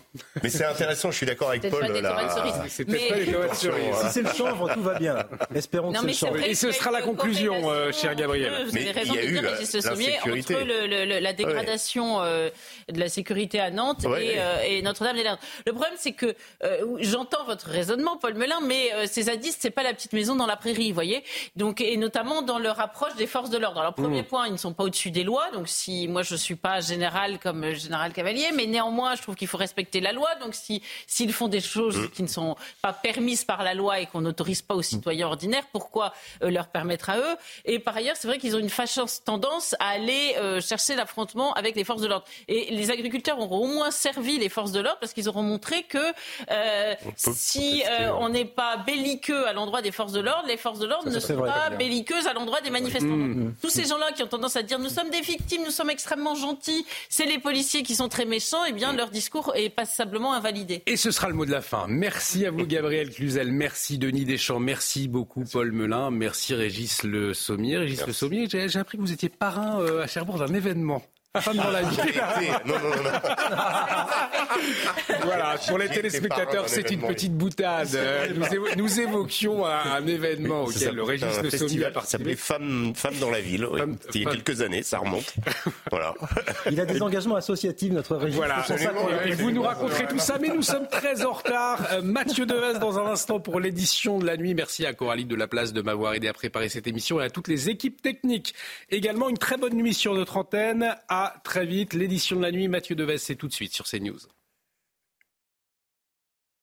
Mais c'est intéressant. Je suis d'accord avec Paul. La, C'est peut-être pas les tomates cerises. Si c'est le chanvre, tout va bien. Espérons que c'est le chanvre. Et ce sera la conclusion, euh, cher Gabriel. Vous avez raison de dire, Régis Sommier, entre le, le, la dégradation euh, de la sécurité à Nantes et, euh, et Notre-Dame-des-Landes. Le problème, c'est que euh, j'entends votre raisonnement, Paul Melun, mais euh, ces zadistes, c'est pas la petite maison dans la prairie, vous voyez. Donc, et notamment dans leur approche des forces de l'ordre. Alors, premier mmh. point, ils ne sont pas au-dessus des lois. Donc, si moi je suis pas général comme général Cavalier, mais néanmoins, je trouve qu'il faut respecter la loi. Donc, si s'ils font des choses mmh. qui ne sont pas permises par la loi et qu'on n'autorise pas aux citoyens ordinaires, pourquoi leur permettre à eux? Et par ailleurs, c'est vrai qu'ils ont une fâcheuse tendance à aller chercher l'affrontement avec les forces de l'ordre. Et les agriculteurs auront au moins servi les forces de l'ordre parce qu'ils auront montré que euh, si euh, on n'est pas belliqueux à l'endroit des forces de l'ordre, les forces de l'ordre ne sont pas belliqueuses à l'endroit des manifestants. Mmh, mmh. Tous ces gens-là qui ont tendance à dire nous sommes des victimes, nous sommes extrêmement gentils, c'est les policiers qui sont très méchants, et eh bien leur discours est passablement invalidé. Et ce sera le mot de la fin. Merci à vous Gabriel Cluzel, merci Denis Deschamps, merci beaucoup Paul Melun, merci Régis Le Sommier. Régis Le Sommier, j'ai appris que vous étiez parrain euh, à Cherbourg d'un événement. Femme dans la vie. Non, non, non. voilà, pour les téléspectateurs, c'est une petite boutade. Nous, évoquions un, événement auquel le registre de Sommier a participé. s'appelait Femme, Femme dans la ville. il y a quelques années, ça remonte. Voilà. Il a des engagements associatifs, notre registre. Voilà. Et vous nous raconterez tout ça, mais nous sommes très en retard. Euh, Mathieu Devez dans un instant pour l'édition de la nuit. Merci à Coralie de la place de m'avoir aidé à préparer cette émission et à toutes les équipes techniques. Également une très bonne nuit sur notre antenne. Très vite. L'édition de la nuit, Mathieu Deves, c'est tout de suite sur CNews.